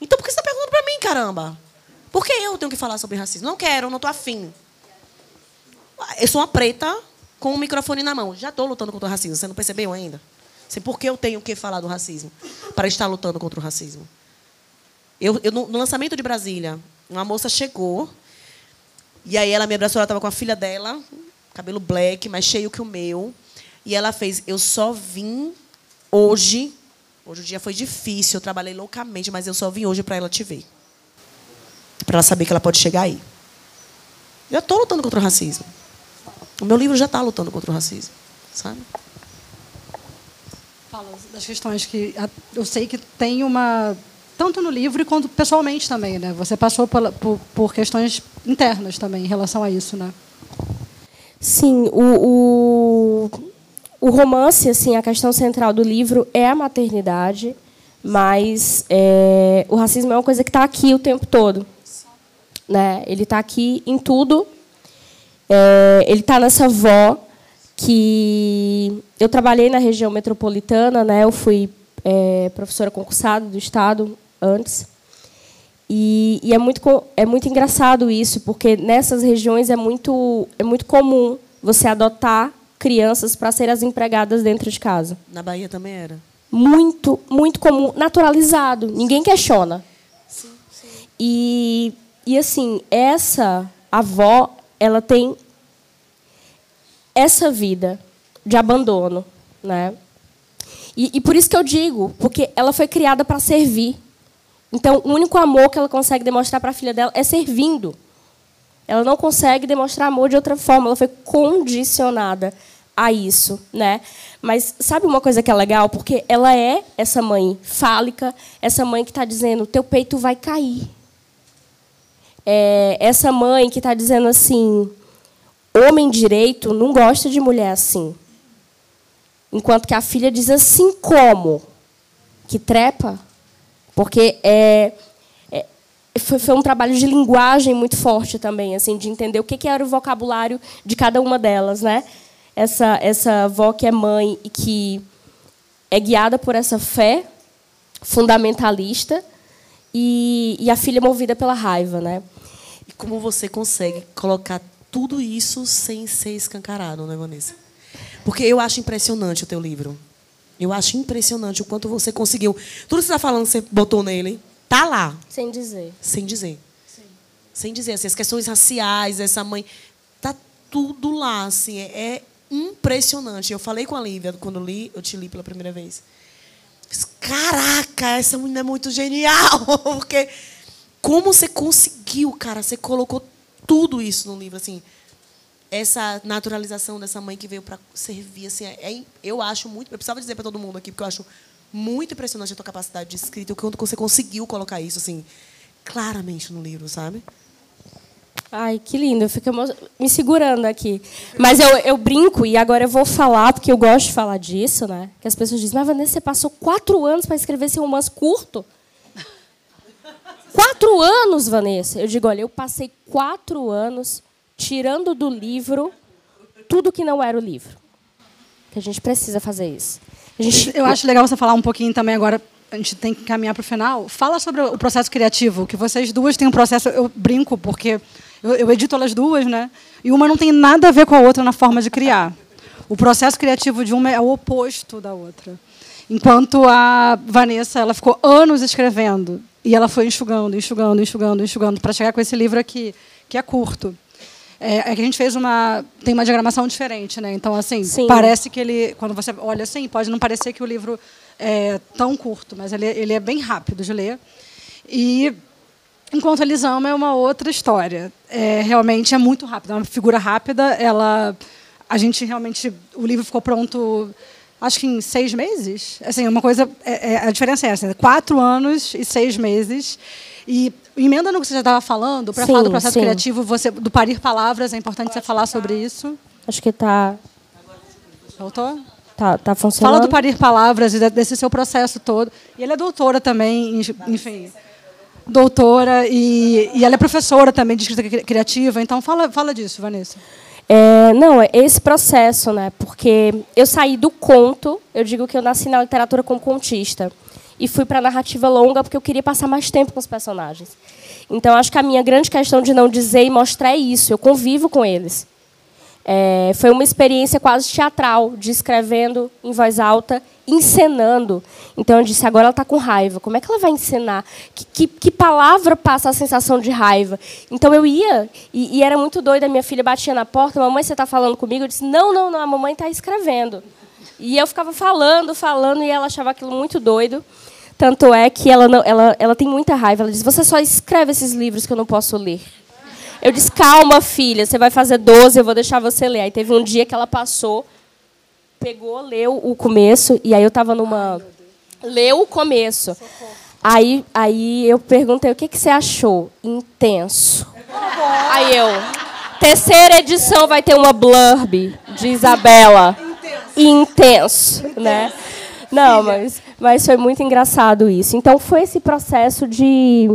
Então por que você está perguntando para mim, caramba? Por que eu tenho que falar sobre racismo? Não quero, não estou afim. Eu sou uma preta com um microfone na mão. Já estou lutando contra o racismo. Você não percebeu ainda? Sei por que eu tenho que falar do racismo para estar lutando contra o racismo. Eu, eu no, lançamento de Brasília, uma moça chegou e aí ela me abraçou. Ela estava com a filha dela, cabelo black, mais cheio que o meu, e ela fez: "Eu só vim hoje Hoje o dia foi difícil, eu trabalhei loucamente, mas eu só vim hoje para ela te ver. Para ela saber que ela pode chegar aí. Já estou lutando contra o racismo. O meu livro já está lutando contra o racismo, sabe? Fala das questões que eu sei que tem uma tanto no livro quanto pessoalmente também, né? Você passou por, por, por questões internas também em relação a isso, né? Sim, o, o o romance, assim, a questão central do livro é a maternidade, mas é, o racismo é uma coisa que está aqui o tempo todo. Né? Ele está aqui em tudo. É, ele está nessa avó que eu trabalhei na região metropolitana, né? Eu fui é, professora concursada do estado antes. E, e, é muito é muito engraçado isso, porque nessas regiões é muito é muito comum você adotar crianças para serem as empregadas dentro de casa. Na Bahia também era? Muito, muito comum, naturalizado. Ninguém questiona. Sim, sim. E, e assim, essa avó, ela tem essa vida de abandono, né? E, e por isso que eu digo, porque ela foi criada para servir. Então, o único amor que ela consegue demonstrar para a filha dela é servindo. Ela não consegue demonstrar amor de outra forma, ela foi condicionada a isso, né? Mas sabe uma coisa que é legal? Porque ela é essa mãe fálica, essa mãe que está dizendo: teu peito vai cair. É essa mãe que está dizendo assim: homem direito não gosta de mulher assim. Enquanto que a filha diz assim: como? Que trepa? Porque é, foi, foi um trabalho de linguagem muito forte também, assim, de entender o que, que era o vocabulário de cada uma delas, né? Essa essa avó que é mãe e que é guiada por essa fé fundamentalista e, e a filha movida pela raiva, né? E como você consegue colocar tudo isso sem ser escancarado, né, Vanessa? Porque eu acho impressionante o teu livro. Eu acho impressionante o quanto você conseguiu. Tudo que você está falando, você botou nele. Tá lá. Sem dizer. Sem dizer. Sim. Sem dizer. Assim, as questões raciais, essa mãe. Tá tudo lá. Assim, é, é impressionante. Eu falei com a Lívia quando li, eu te li pela primeira vez. Caraca, essa menina é muito genial! <laughs> Porque como você conseguiu, cara? Você colocou tudo isso no livro, assim. essa naturalização dessa mãe que veio para servir, assim, é, é, eu acho muito. Eu precisava dizer para todo mundo aqui, porque eu acho muito impressionante a tua capacidade de escrita, o quanto você conseguiu colocar isso, assim, claramente no livro, sabe? Ai, que lindo. Eu fico me segurando aqui. Mas eu, eu brinco, e agora eu vou falar, porque eu gosto de falar disso, né? Que as pessoas dizem, mas Vanessa, você passou quatro anos para escrever esse romance curto? Quatro anos, Vanessa. Eu digo, olha, eu passei quatro anos tirando do livro tudo que não era o livro. Que a gente precisa fazer isso. Gente... Eu acho legal você falar um pouquinho também agora a gente tem que caminhar para o final. Fala sobre o processo criativo, que vocês duas têm um processo. Eu brinco porque eu, eu edito elas duas, né? E uma não tem nada a ver com a outra na forma de criar. O processo criativo de uma é o oposto da outra. Enquanto a Vanessa, ela ficou anos escrevendo e ela foi enxugando, enxugando, enxugando, enxugando para chegar com esse livro aqui, que é curto. É, é, que a gente fez uma tem uma diagramação diferente, né? Então assim Sim. parece que ele quando você olha assim pode não parecer que o livro é tão curto, mas ele, ele é bem rápido de ler e Enquanto eles amam é uma outra história. É, realmente é muito rápido, é uma figura rápida. Ela, a gente realmente, o livro ficou pronto, acho que em seis meses. Assim, uma coisa, é, é, a diferença é essa: quatro anos e seis meses. E emenda no que você já estava falando, para falar do processo sim. criativo, você, do parir palavras, é importante você falar sobre isso. Acho que está. Voltou? Tá, tá funcionando. Fala do parir palavras e desse seu processo todo. E ele é doutora também, enfim doutora e, e ela é professora também de escrita criativa. Então, fala, fala disso, Vanessa. É, não, é esse processo, né? Porque eu saí do conto, eu digo que eu nasci na literatura como contista, e fui para a narrativa longa porque eu queria passar mais tempo com os personagens. Então, acho que a minha grande questão de não dizer e mostrar é isso, eu convivo com eles. É, foi uma experiência quase teatral, de escrevendo em voz alta, encenando. Então eu disse, agora ela está com raiva. Como é que ela vai encenar? Que, que, que, palavra passa a sensação de raiva? Então eu ia, e, e era muito doida, minha filha batia na porta, mamãe, você está falando comigo? Eu disse, não, não, não, a mamãe está escrevendo. E eu ficava falando, falando, e ela achava aquilo muito doido. Tanto é que ela, não, ela, ela tem muita raiva. Ela diz, você só escreve esses livros que eu não posso ler. Eu disse, calma, filha, você vai fazer 12, eu vou deixar você ler. Aí teve um dia que ela passou, pegou, leu o começo, e aí eu estava numa. Leu o começo. Aí, aí eu perguntei, o que, que você achou? Intenso. Aí eu, terceira edição vai ter uma blurb de Isabela. Intenso, né? Não, mas, mas foi muito engraçado isso. Então foi esse processo de,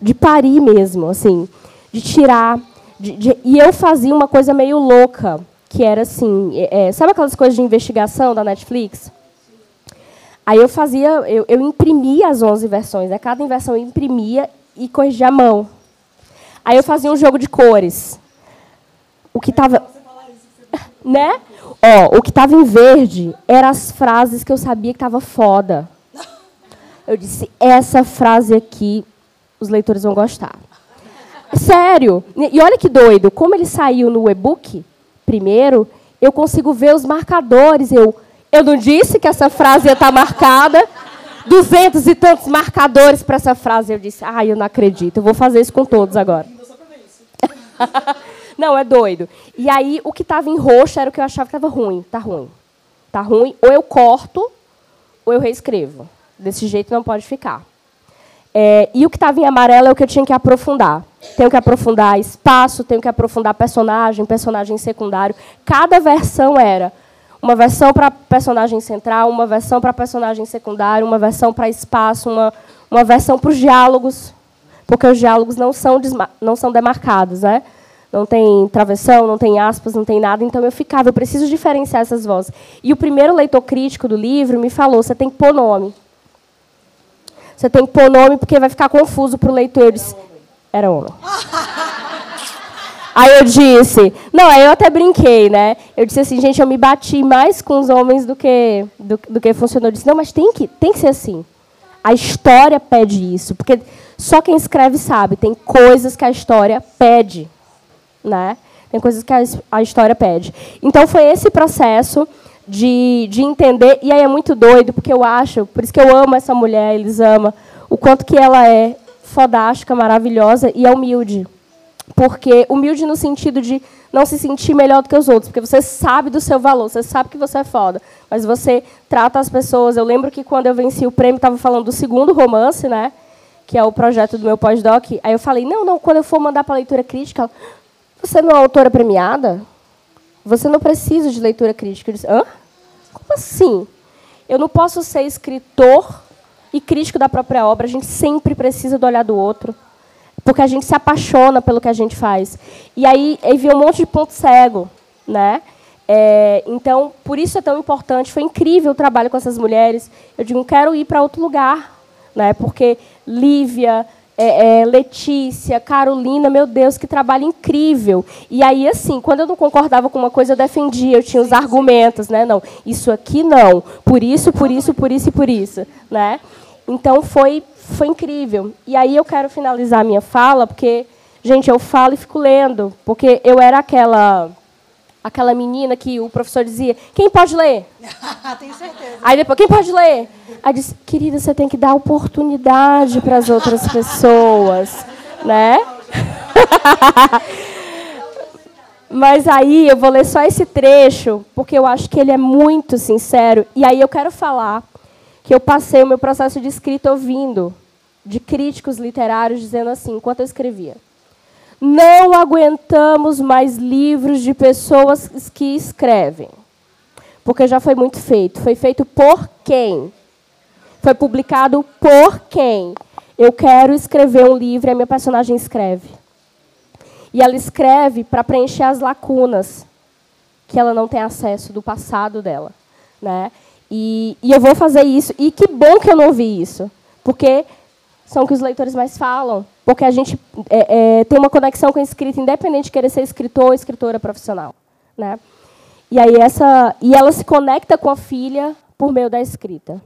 de parir mesmo, assim de tirar. De, de, e eu fazia uma coisa meio louca, que era assim, é, é sabe aquelas coisas de investigação da Netflix? Aí eu fazia, eu, eu imprimia as 11 versões, né? cada versão eu imprimia e corrigia a mão. Aí eu fazia um jogo de cores. O que estava. Né? Ó, o que estava em verde eram as frases que eu sabia que estava foda. Eu disse, essa frase aqui os leitores vão gostar. Sério. E olha que doido. Como ele saiu no e-book primeiro, eu consigo ver os marcadores. Eu, eu não disse que essa frase ia estar marcada. Duzentos e tantos marcadores para essa frase. Eu disse, ah, eu não acredito. Eu vou fazer isso com todos agora. <laughs> não, é doido. E aí, o que estava em roxo era o que eu achava que estava ruim. Tá ruim. Tá ruim. Ou eu corto, ou eu reescrevo. Desse jeito não pode ficar. É, e o que estava em amarelo é o que eu tinha que aprofundar. Tenho que aprofundar espaço, tenho que aprofundar personagem, personagem secundário. Cada versão era uma versão para personagem central, uma versão para personagem secundário, uma versão para espaço, uma, uma versão para os diálogos, porque os diálogos não são, não são demarcados, né? Não tem travessão, não tem aspas, não tem nada. Então eu ficava, eu preciso diferenciar essas vozes. E o primeiro leitor crítico do livro me falou: você tem que pôr nome. Você tem que pôr nome porque vai ficar confuso para o leitor. Eu disse, era homem. <laughs> Aí eu disse, não, aí eu até brinquei, né? Eu disse assim, gente, eu me bati mais com os homens do que do, do que funcionou. Eu disse, não, mas tem que, tem que ser assim. A história pede isso, porque só quem escreve sabe, tem coisas que a história pede, né? Tem coisas que a, a história pede. Então foi esse processo de, de entender, e aí é muito doido, porque eu acho, por isso que eu amo essa mulher, eles amam, o quanto que ela é fodástica, maravilhosa e é humilde. Porque humilde no sentido de não se sentir melhor do que os outros, porque você sabe do seu valor, você sabe que você é foda, mas você trata as pessoas. Eu lembro que quando eu venci o prêmio, estava falando do segundo romance, né? Que é o projeto do meu pós-doc. Aí eu falei: não, não, quando eu for mandar para leitura crítica, você não é autora premiada? Você não precisa de leitura crítica. Eu disse: hã? Como assim? Eu não posso ser escritor e crítico da própria obra. A gente sempre precisa do olhar do outro porque a gente se apaixona pelo que a gente faz. E aí, aí vem um monte de ponto cego, né? É, então, por isso é tão importante. Foi incrível o trabalho com essas mulheres. Eu digo, quero ir para outro lugar, né? Porque Lívia, é, é, Letícia, Carolina, meu Deus, que trabalho incrível. E aí, assim, quando eu não concordava com uma coisa, eu defendia, eu tinha os argumentos, né? Não, isso aqui não, por isso, por isso, por isso e por isso, né? Então foi foi incrível. E aí eu quero finalizar a minha fala, porque, gente, eu falo e fico lendo, porque eu era aquela aquela menina que o professor dizia: "Quem pode ler?" <laughs> Tenho certeza. Aí depois: "Quem pode ler?" Aí disse: "Querida, você tem que dar oportunidade para as outras pessoas, né?" <laughs> Mas aí eu vou ler só esse trecho, porque eu acho que ele é muito sincero. E aí eu quero falar que eu passei o meu processo de escrita ouvindo de críticos literários dizendo assim, enquanto eu escrevia: Não aguentamos mais livros de pessoas que escrevem. Porque já foi muito feito. Foi feito por quem? Foi publicado por quem? Eu quero escrever um livro e a minha personagem escreve. E ela escreve para preencher as lacunas que ela não tem acesso do passado dela. Né? E, e eu vou fazer isso. E que bom que eu não ouvi isso. Porque são que os leitores mais falam. Porque a gente é, é, tem uma conexão com a escrita, independente de querer ser escritor ou escritora profissional. Né? E, aí essa, e ela se conecta com a filha por meio da escrita.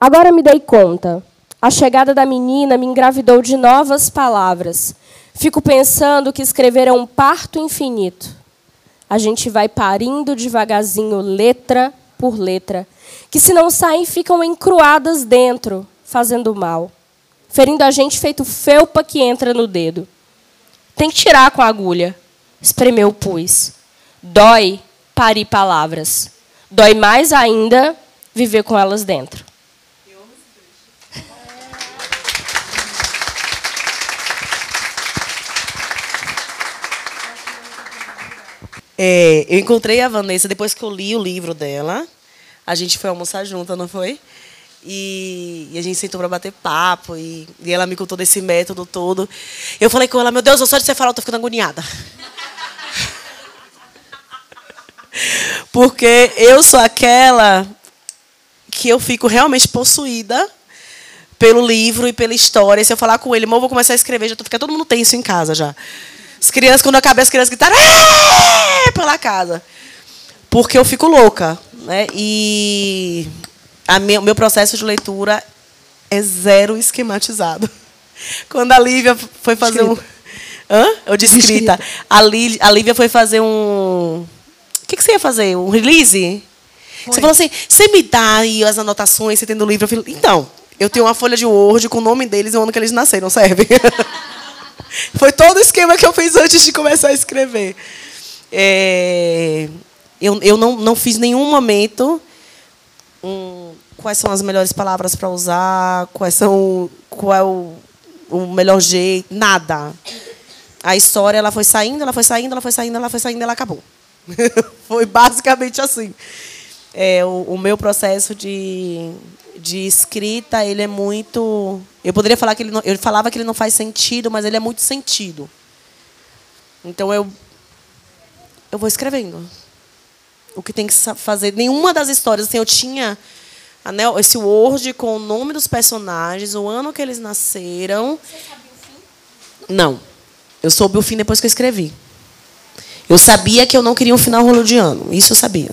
Agora me dei conta. A chegada da menina me engravidou de novas palavras. Fico pensando que escrever é um parto infinito. A gente vai parindo devagarzinho, letra por letra, que se não saem ficam encruadas dentro, fazendo mal, ferindo a gente feito felpa que entra no dedo. Tem que tirar com a agulha, espremeu o pus. Dói parir palavras. Dói mais ainda viver com elas dentro. É, eu encontrei a Vanessa depois que eu li o livro dela. A gente foi almoçar junto, não foi? E, e a gente sentou para bater papo. E, e, ela me contou desse método todo. Eu falei com ela: Meu Deus, só de você falar, eu tô ficando agoniada. <laughs> Porque eu sou aquela que eu fico realmente possuída pelo livro e pela história. Se eu falar com ele, eu vou começar a escrever, já tô ficando todo mundo tenso em casa já. As crianças, quando eu acabei, as crianças gritaram pela casa. Porque eu fico louca. Né? E o meu processo de leitura é zero esquematizado. <laughs> Quando a Lívia foi fazer escrita. um. Hã? Eu de escrita. escrita. A, Lí, a Lívia foi fazer um. O que, que você ia fazer? Um release? Foi. Você falou assim: você me dá aí as anotações, você tem no livro? Eu falei, então, eu tenho uma folha de Word com o nome deles e o ano que eles nasceram, serve? <laughs> Foi todo o esquema que eu fiz antes de começar a escrever. É, eu eu não, não fiz nenhum momento um, quais são as melhores palavras para usar, quais são qual é o, o melhor jeito, nada. A história ela foi saindo, ela foi saindo, ela foi saindo, ela foi saindo, ela acabou. <laughs> foi basicamente assim. É, o, o meu processo de, de escrita, ele é muito. Eu poderia falar que ele não, eu falava que ele não faz sentido, mas ele é muito sentido. Então eu eu vou escrevendo. O que tem que fazer, nenhuma das histórias assim, eu tinha né, esse Word com o nome dos personagens, o ano que eles nasceram. Você sabe o fim? Não. Eu soube o fim depois que eu escrevi. Eu sabia que eu não queria um final hollywoodiano. Isso eu sabia.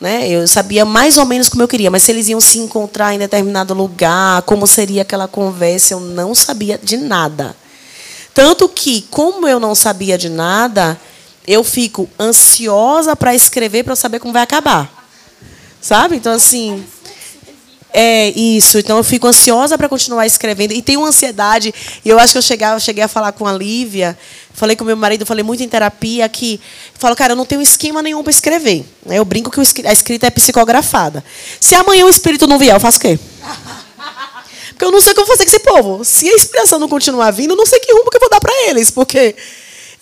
Né? Eu sabia mais ou menos como eu queria, mas se eles iam se encontrar em determinado lugar, como seria aquela conversa, eu não sabia de nada. Tanto que, como eu não sabia de nada, eu fico ansiosa para escrever para saber como vai acabar. Sabe? Então, assim. É, isso. Então eu fico ansiosa para continuar escrevendo. E tenho ansiedade. E eu acho que eu, cheguei, eu cheguei a falar com a Lívia, falei com meu marido, falei muito em terapia, que falo, cara, eu não tenho esquema nenhum para escrever. Eu brinco que a escrita é psicografada. Se amanhã o espírito não vier, eu faço o quê? <laughs> Porque eu não sei o que eu vou fazer com esse povo. Se a inspiração não continuar vindo, eu não sei que rumo que eu vou dar para eles. Porque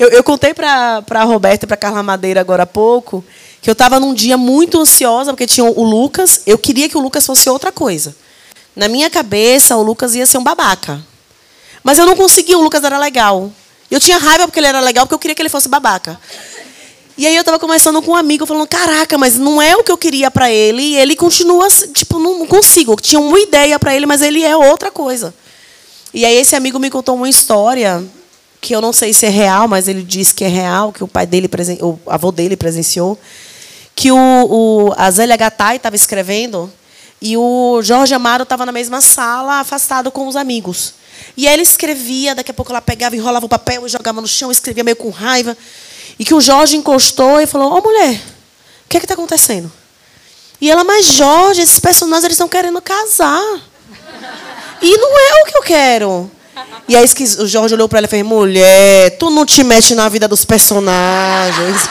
eu, eu contei para a Roberta e para Carla Madeira agora há pouco que eu estava num dia muito ansiosa, porque tinha o Lucas. Eu queria que o Lucas fosse outra coisa. Na minha cabeça, o Lucas ia ser um babaca. Mas eu não conseguia, o Lucas era legal. Eu tinha raiva porque ele era legal, porque eu queria que ele fosse babaca. E aí eu estava conversando com um amigo, falando, caraca, mas não é o que eu queria para ele. E ele continua, tipo, não consigo. Eu tinha uma ideia para ele, mas ele é outra coisa. E aí esse amigo me contou uma história que eu não sei se é real, mas ele disse que é real, que o pai dele, o avô dele presenciou que o, o, a Zélia Gattai estava escrevendo e o Jorge Amaro estava na mesma sala, afastado com os amigos. E ele escrevia, daqui a pouco ela pegava, enrolava o papel e jogava no chão, escrevia meio com raiva. E que o Jorge encostou e falou: Ô oh, mulher, o que é está acontecendo? E ela, mas Jorge, esses personagens eles estão querendo casar. E não é o que eu quero. E aí o Jorge olhou para ela e fez: mulher, tu não te mexe na vida dos personagens.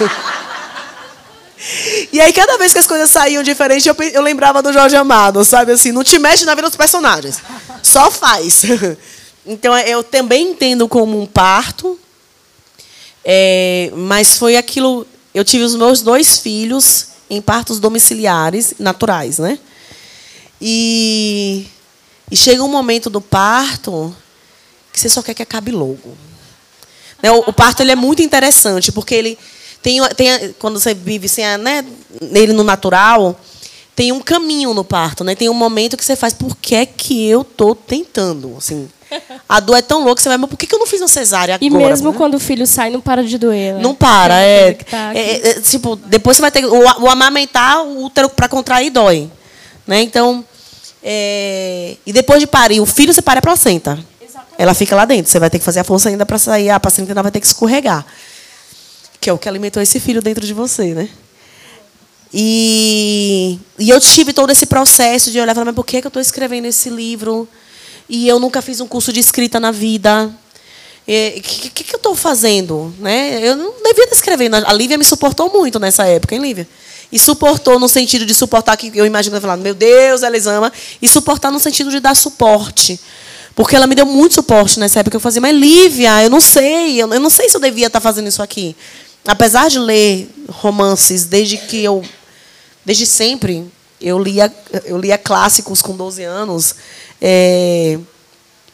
E aí, cada vez que as coisas saíam diferentes, eu, eu lembrava do Jorge Amado, sabe? Assim, não te mexe na vida dos personagens. Só faz. <laughs> Então, eu também entendo como um parto. É, mas foi aquilo. Eu tive os meus dois filhos em partos domiciliares, naturais, né? E, e chega um momento do parto que você só quer que acabe logo. Né, o, o parto ele é muito interessante, porque ele tem, tem, quando você vive sem a, né, nele no natural, tem um caminho no parto, né? Tem um momento que você faz, por que é que eu tô tentando? Assim, a dor é tão louca, você vai, mas por que, que eu não fiz uma cesárea agora? E mesmo né? quando o filho sai, não para de doer. Né? Não para, é, tá é, é, Tipo, depois você vai ter. O, o amamentar, o útero para contrair dói. Né? Então. É, e depois de parir, o filho separa a placenta. Exatamente. Ela fica lá dentro. Você vai ter que fazer a força ainda para sair, a placenta ainda vai ter que escorregar que é o que alimentou esse filho dentro de você, né? E, e eu tive todo esse processo de olhar e falar, mas por que, que eu estou escrevendo esse livro? E eu nunca fiz um curso de escrita na vida. O que, que, que, eu estou fazendo? Né? Eu não devia estar escrevendo. A Lívia me suportou muito nessa época, hein, Lívia? E suportou no sentido de suportar, que eu imagino falando, meu Deus, eles ama. E suportar no sentido de dar suporte. Porque ela me deu muito suporte nessa época. Eu fazia, mas Lívia, eu não sei, eu não sei se eu devia estar fazendo isso aqui apesar de ler romances desde que eu desde sempre eu lia eu lia clássicos com 12 anos é,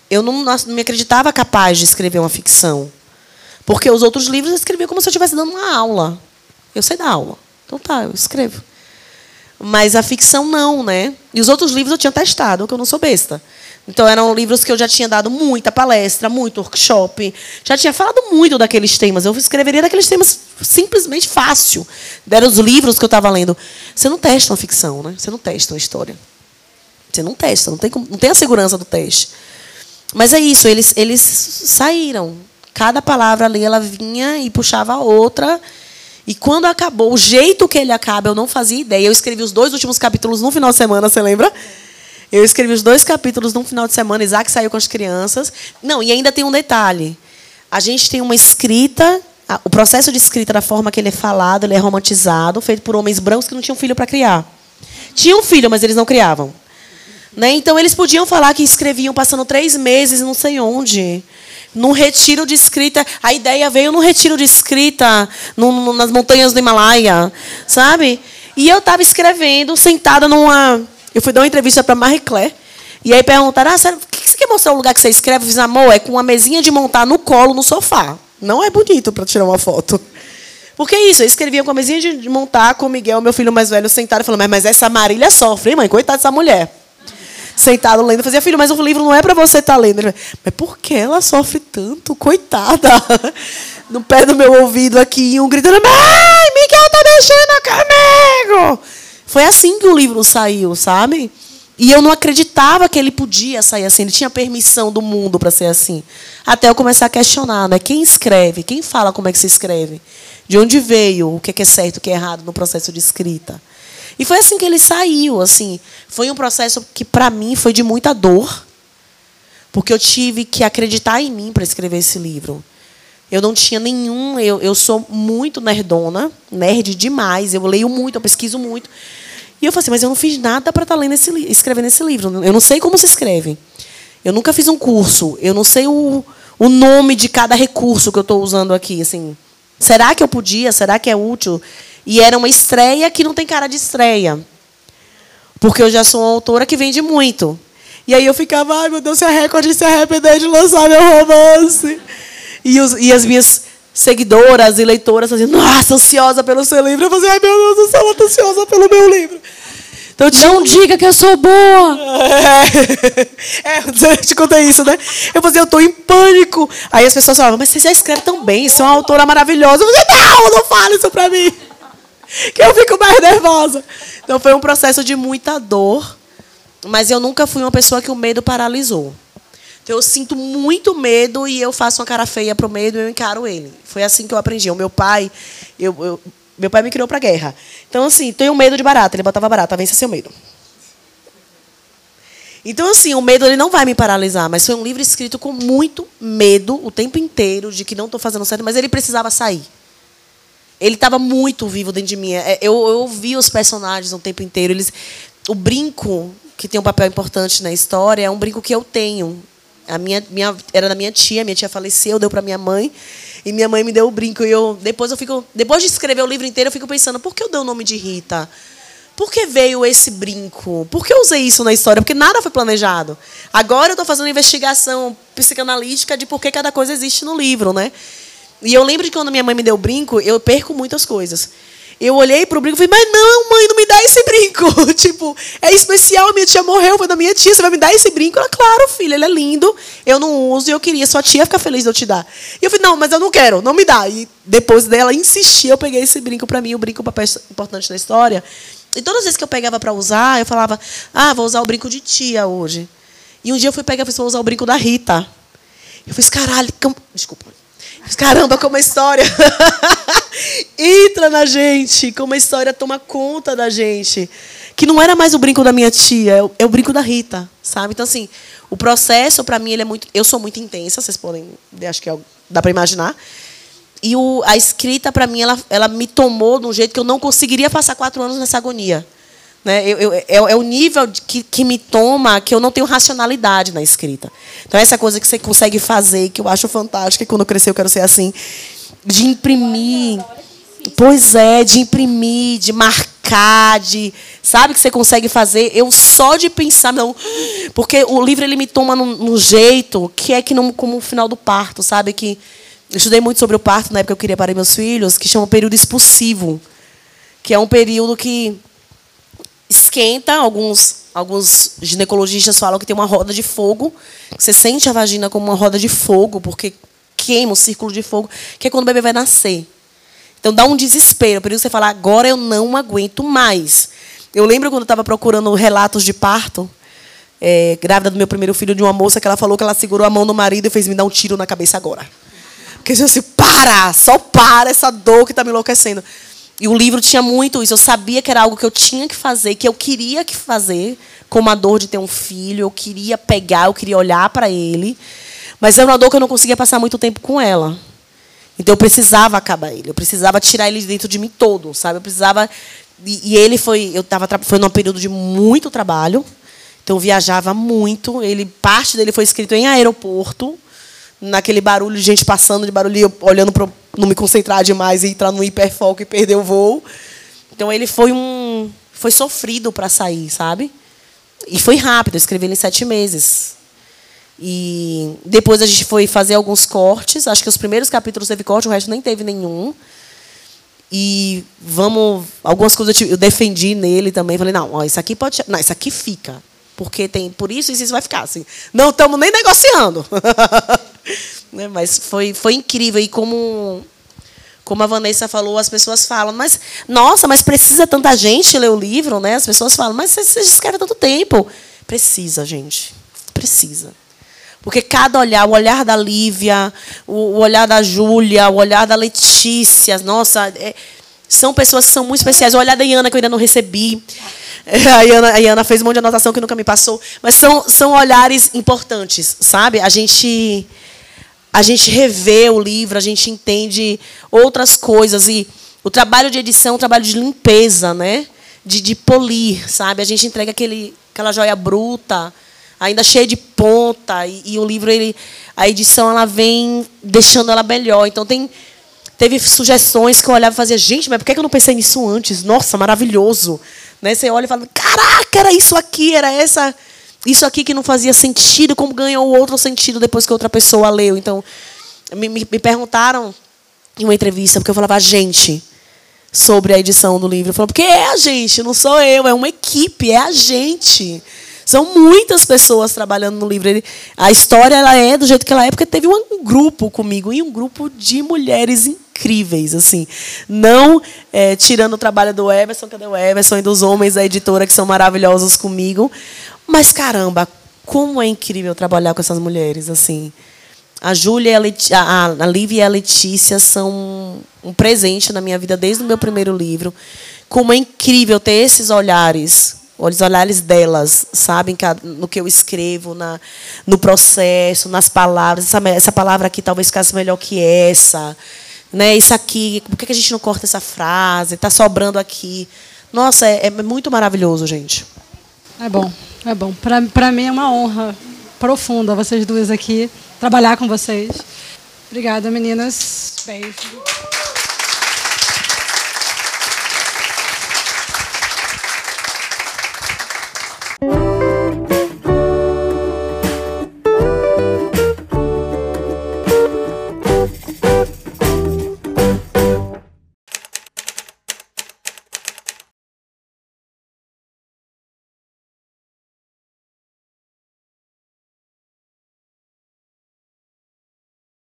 eu não, não me acreditava capaz de escrever uma ficção. Porque os outros livros eu escrevia como se eu estivesse dando uma aula. Eu sei dar aula. Então tá eu escrevo. Mas a ficção não né? E os outros livros eu tinha testado que eu não sou besta então, eram livros que eu já tinha dado muita palestra, muito workshop, já tinha falado muito daqueles temas. Eu escreveria daqueles temas simplesmente fácil. Deram os livros que eu estava lendo. Você não testa uma ficção, né? Você não testa uma história. Você não testa, não tem, não tem a segurança do teste. Mas é isso, eles, eles saíram. Cada palavra ali, ela vinha e puxava a outra. E quando acabou, o jeito que ele acaba, eu não fazia ideia. Eu escrevi os dois últimos capítulos no final de semana, você lembra? Eu escrevi os dois capítulos num final de semana, Isaac saiu com as crianças. Não, e ainda tem um detalhe. A gente tem uma escrita, o processo de escrita da forma que ele é falado, ele é romantizado, feito por homens brancos que não tinham filho para criar. Tinham filho, mas eles não criavam. Né? Então, eles podiam falar que escreviam passando três meses não sei onde. Num retiro de escrita. A ideia veio num retiro de escrita no, no, nas montanhas do Himalaia. Sabe? E eu estava escrevendo, sentada numa eu fui dar uma entrevista para Marie Claire. E aí perguntaram: ah, o que você quer mostrar o lugar que você escreve? Eu fiz, amor, é com uma mesinha de montar no colo, no sofá. Não é bonito para tirar uma foto. Porque é isso, eu escrevia com a mesinha de montar com o Miguel, meu filho mais velho, sentado, falando, mas essa Marília sofre, hein, mãe? Coitada dessa mulher. Sentado lendo, eu fazia, filho, mas o livro não é para você estar tá lendo. Mas por que ela sofre tanto? Coitada. <laughs> No pé do meu ouvido aqui, um gritando, mãe, Miguel tá mexendo comigo. Foi assim que o livro saiu, sabe? E eu não acreditava que ele podia sair assim, ele tinha permissão do mundo para ser assim. Até eu começar a questionar, né? Quem escreve? Quem fala como é que se escreve? De onde veio? O que é certo, o que é errado no processo de escrita? E foi assim que ele saiu, assim. Foi um processo que para mim foi de muita dor, porque eu tive que acreditar em mim para escrever esse livro. Eu não tinha nenhum, eu, eu sou muito nerdona, nerd demais, eu leio muito, eu pesquiso muito. E eu falei assim, mas eu não fiz nada para estar tá lendo esse, escrevendo esse livro. Eu não sei como se escreve. Eu nunca fiz um curso. Eu não sei o, o nome de cada recurso que eu estou usando aqui. Assim, será que eu podia? Será que é útil? E era uma estreia que não tem cara de estreia. Porque eu já sou uma autora que vende muito. E aí eu ficava, ai meu Deus, se a Record se arrepender de lançar meu romance. E, os, e as minhas seguidoras e leitoras faziam, nossa, ansiosa pelo seu livro. Eu fazia, ai meu Deus, eu sou ansiosa pelo meu livro. Então. Não diga que eu sou boa! <laughs> É, é, <laughs> eu te contei isso, né? Eu fazia, eu estou em pânico. Aí as pessoas falavam, mas você já escreve tão bem, você é uma autora maravilhosa. Eu falei, não, não fale isso para mim. <laughs> Que eu fico mais nervosa. Então foi um processo de muita dor, mas eu nunca fui uma pessoa que o medo paralisou. Então eu sinto muito medo e eu faço uma cara feia pro medo e eu encaro ele. Foi assim que eu aprendi. O meu pai, eu, eu meu pai me criou para guerra. Então, assim, tenho medo de barata. Ele botava barata, vença seu medo. Então, assim, o medo ele não vai me paralisar, mas foi um livro escrito com muito medo o tempo inteiro de que não estou fazendo certo, mas ele precisava sair. Ele estava muito vivo dentro de mim. É, eu, eu ouvi os personagens o tempo inteiro. Eles, o brinco, que tem um papel importante na história, é um brinco que eu tenho. A minha, minha, era da minha tia, minha tia faleceu, deu para minha mãe. E minha mãe me deu o brinco. E eu, depois eu fico. Depois de escrever o livro inteiro, eu fico pensando, por que eu dei o nome de Rita? Por que veio esse brinco? Por que eu usei isso na história? Porque nada foi planejado. Agora eu estou fazendo investigação psicanalítica de por que cada coisa existe no livro, né? E eu lembro de quando minha mãe me deu o brinco, eu perco muitas coisas. Eu olhei pro brinco e falei, mas não, mãe, não me dá esse brinco. <laughs> tipo, é especial, minha tia morreu, foi da minha tia, você vai me dar esse brinco? Ela, claro, filha, ele é lindo, eu não uso e eu queria, sua tia ficar feliz de eu te dar. E eu falei, não, mas eu não quero, não me dá. E depois dela insistir, eu peguei esse brinco para mim, o brinco é papel importante na história. E todas as vezes que eu pegava para usar, eu falava, ah, vou usar o brinco de tia hoje. E um dia eu fui pegar e falei, vou usar o brinco da Rita. Eu fiz, caralho, cam... desculpa. Caramba, como a história <laughs> entra na gente, como a história toma conta da gente. Que não era mais o brinco da minha tia, é o, é o brinco da Rita, sabe? Então, assim, o processo, para mim, ele é muito. Eu sou muito intensa, vocês podem. Acho que é, dá para imaginar. E o, a escrita, para mim, ela, ela me tomou de um jeito que eu não conseguiria passar quatro anos nessa agonia. Né? Eu, eu, é, é, o nível que, que me toma que eu não tenho racionalidade na escrita. Então, essa coisa que você consegue fazer, que eu acho fantástica, e quando eu crescer eu quero ser assim, de imprimir. Pois é, de imprimir, de marcar, de. Sabe que você consegue fazer? Eu só de pensar, não. Porque o livro ele me toma num, num jeito que é que não como o final do parto, sabe? Que eu estudei muito sobre o parto na época que eu queria parir meus filhos, que chama período expulsivo. Que é um período que esquenta, alguns, alguns ginecologistas falam que tem uma roda de fogo. Você sente a vagina como uma roda de fogo, porque queima o círculo de fogo, que é quando o bebê vai nascer. Então dá um desespero, por isso você fala, agora eu não aguento mais. Eu lembro quando eu estava procurando relatos de parto, é, grávida do meu primeiro filho, de uma moça que ela falou que ela segurou a mão do marido e fez me dar um tiro na cabeça agora. Porque eu disse assim, para, só para essa dor que está me enlouquecendo. E o livro tinha muito isso. Eu sabia que era algo que eu tinha que fazer, que eu queria que fazer, como a dor de ter um filho. Eu queria pegar, eu queria olhar para ele. Mas era uma dor que eu não conseguia passar muito tempo com ela. Então eu precisava acabar ele. Eu precisava tirar ele de dentro de mim todo, sabe? Eu precisava. E, e ele foi. Eu tava, foi num período de muito trabalho. Então eu viajava muito. Ele parte dele foi escrito em aeroporto naquele barulho de gente passando, de barulho, olhando para não me concentrar demais e entrar no hiperfoco e perder o voo. Então ele foi um foi sofrido para sair, sabe? E foi rápido, eu escrevi ele em sete meses. E depois a gente foi fazer alguns cortes. Acho que os primeiros capítulos teve corte, o resto nem teve nenhum. E vamos. Algumas coisas eu defendi nele também. Falei, não, ó, isso aqui pode. Não, isso aqui fica. Porque tem. Por isso, isso vai ficar assim. Não estamos nem negociando. <laughs> né? Mas foi, foi incrível. E como, como a Vanessa falou, as pessoas falam, mas, nossa, mas precisa tanta gente ler o livro, né? As pessoas falam, mas você, você escreve há tanto tempo. Precisa, gente. Precisa. Porque cada olhar, o olhar da Lívia, o, olhar da Júlia, o olhar da Letícia, nossa, é, São pessoas que são muito especiais. O olhar da Iana que eu ainda não recebi. <laughs> A Iana, a Iana fez um monte de anotação que nunca me passou. Mas são, são olhares importantes, sabe? A gente, a gente revê o livro, a gente entende outras coisas. E o trabalho de edição é um trabalho de limpeza, né? De, de polir, sabe? A gente entrega aquele, aquela joia bruta, ainda cheia de ponta. E, e o livro, ele, a edição, ela vem deixando ela melhor. Então, tem teve sugestões que eu olhava e fazia, gente, mas por que eu não pensei nisso antes? Nossa, maravilhoso. Né? Você olha e fala, caraca, era isso aqui, era essa, isso aqui que não fazia sentido, como ganhou outro sentido depois que outra pessoa leu. Então, me, me, me perguntaram em uma entrevista, porque eu falava, gente, sobre a edição do livro. Falava, porque é a gente, não sou eu, é uma equipe, é a gente. São muitas pessoas trabalhando no livro. Ele, a história ela é do jeito que ela é, porque teve um grupo comigo e um grupo de mulheres incríveis, assim. Não é, tirando o trabalho do Everson, cadê o Everson, e dos homens da editora que são maravilhosos comigo. Mas, caramba, como é incrível trabalhar com essas mulheres, assim. A Júlia, a, a, Lívia e a Letícia são um presente na minha vida desde o meu primeiro livro. Como é incrível ter esses olhares os olhares delas, sabem, no que eu escrevo, na, no processo, nas palavras. Essa, essa palavra aqui talvez ficasse melhor que essa. Né? Isso aqui, por que a gente não corta essa frase? Está sobrando aqui. Nossa, é, é, muito maravilhoso, gente. É bom, é bom. Para mim é uma honra profunda vocês duas aqui, trabalhar com vocês. Obrigada, meninas. Beijo.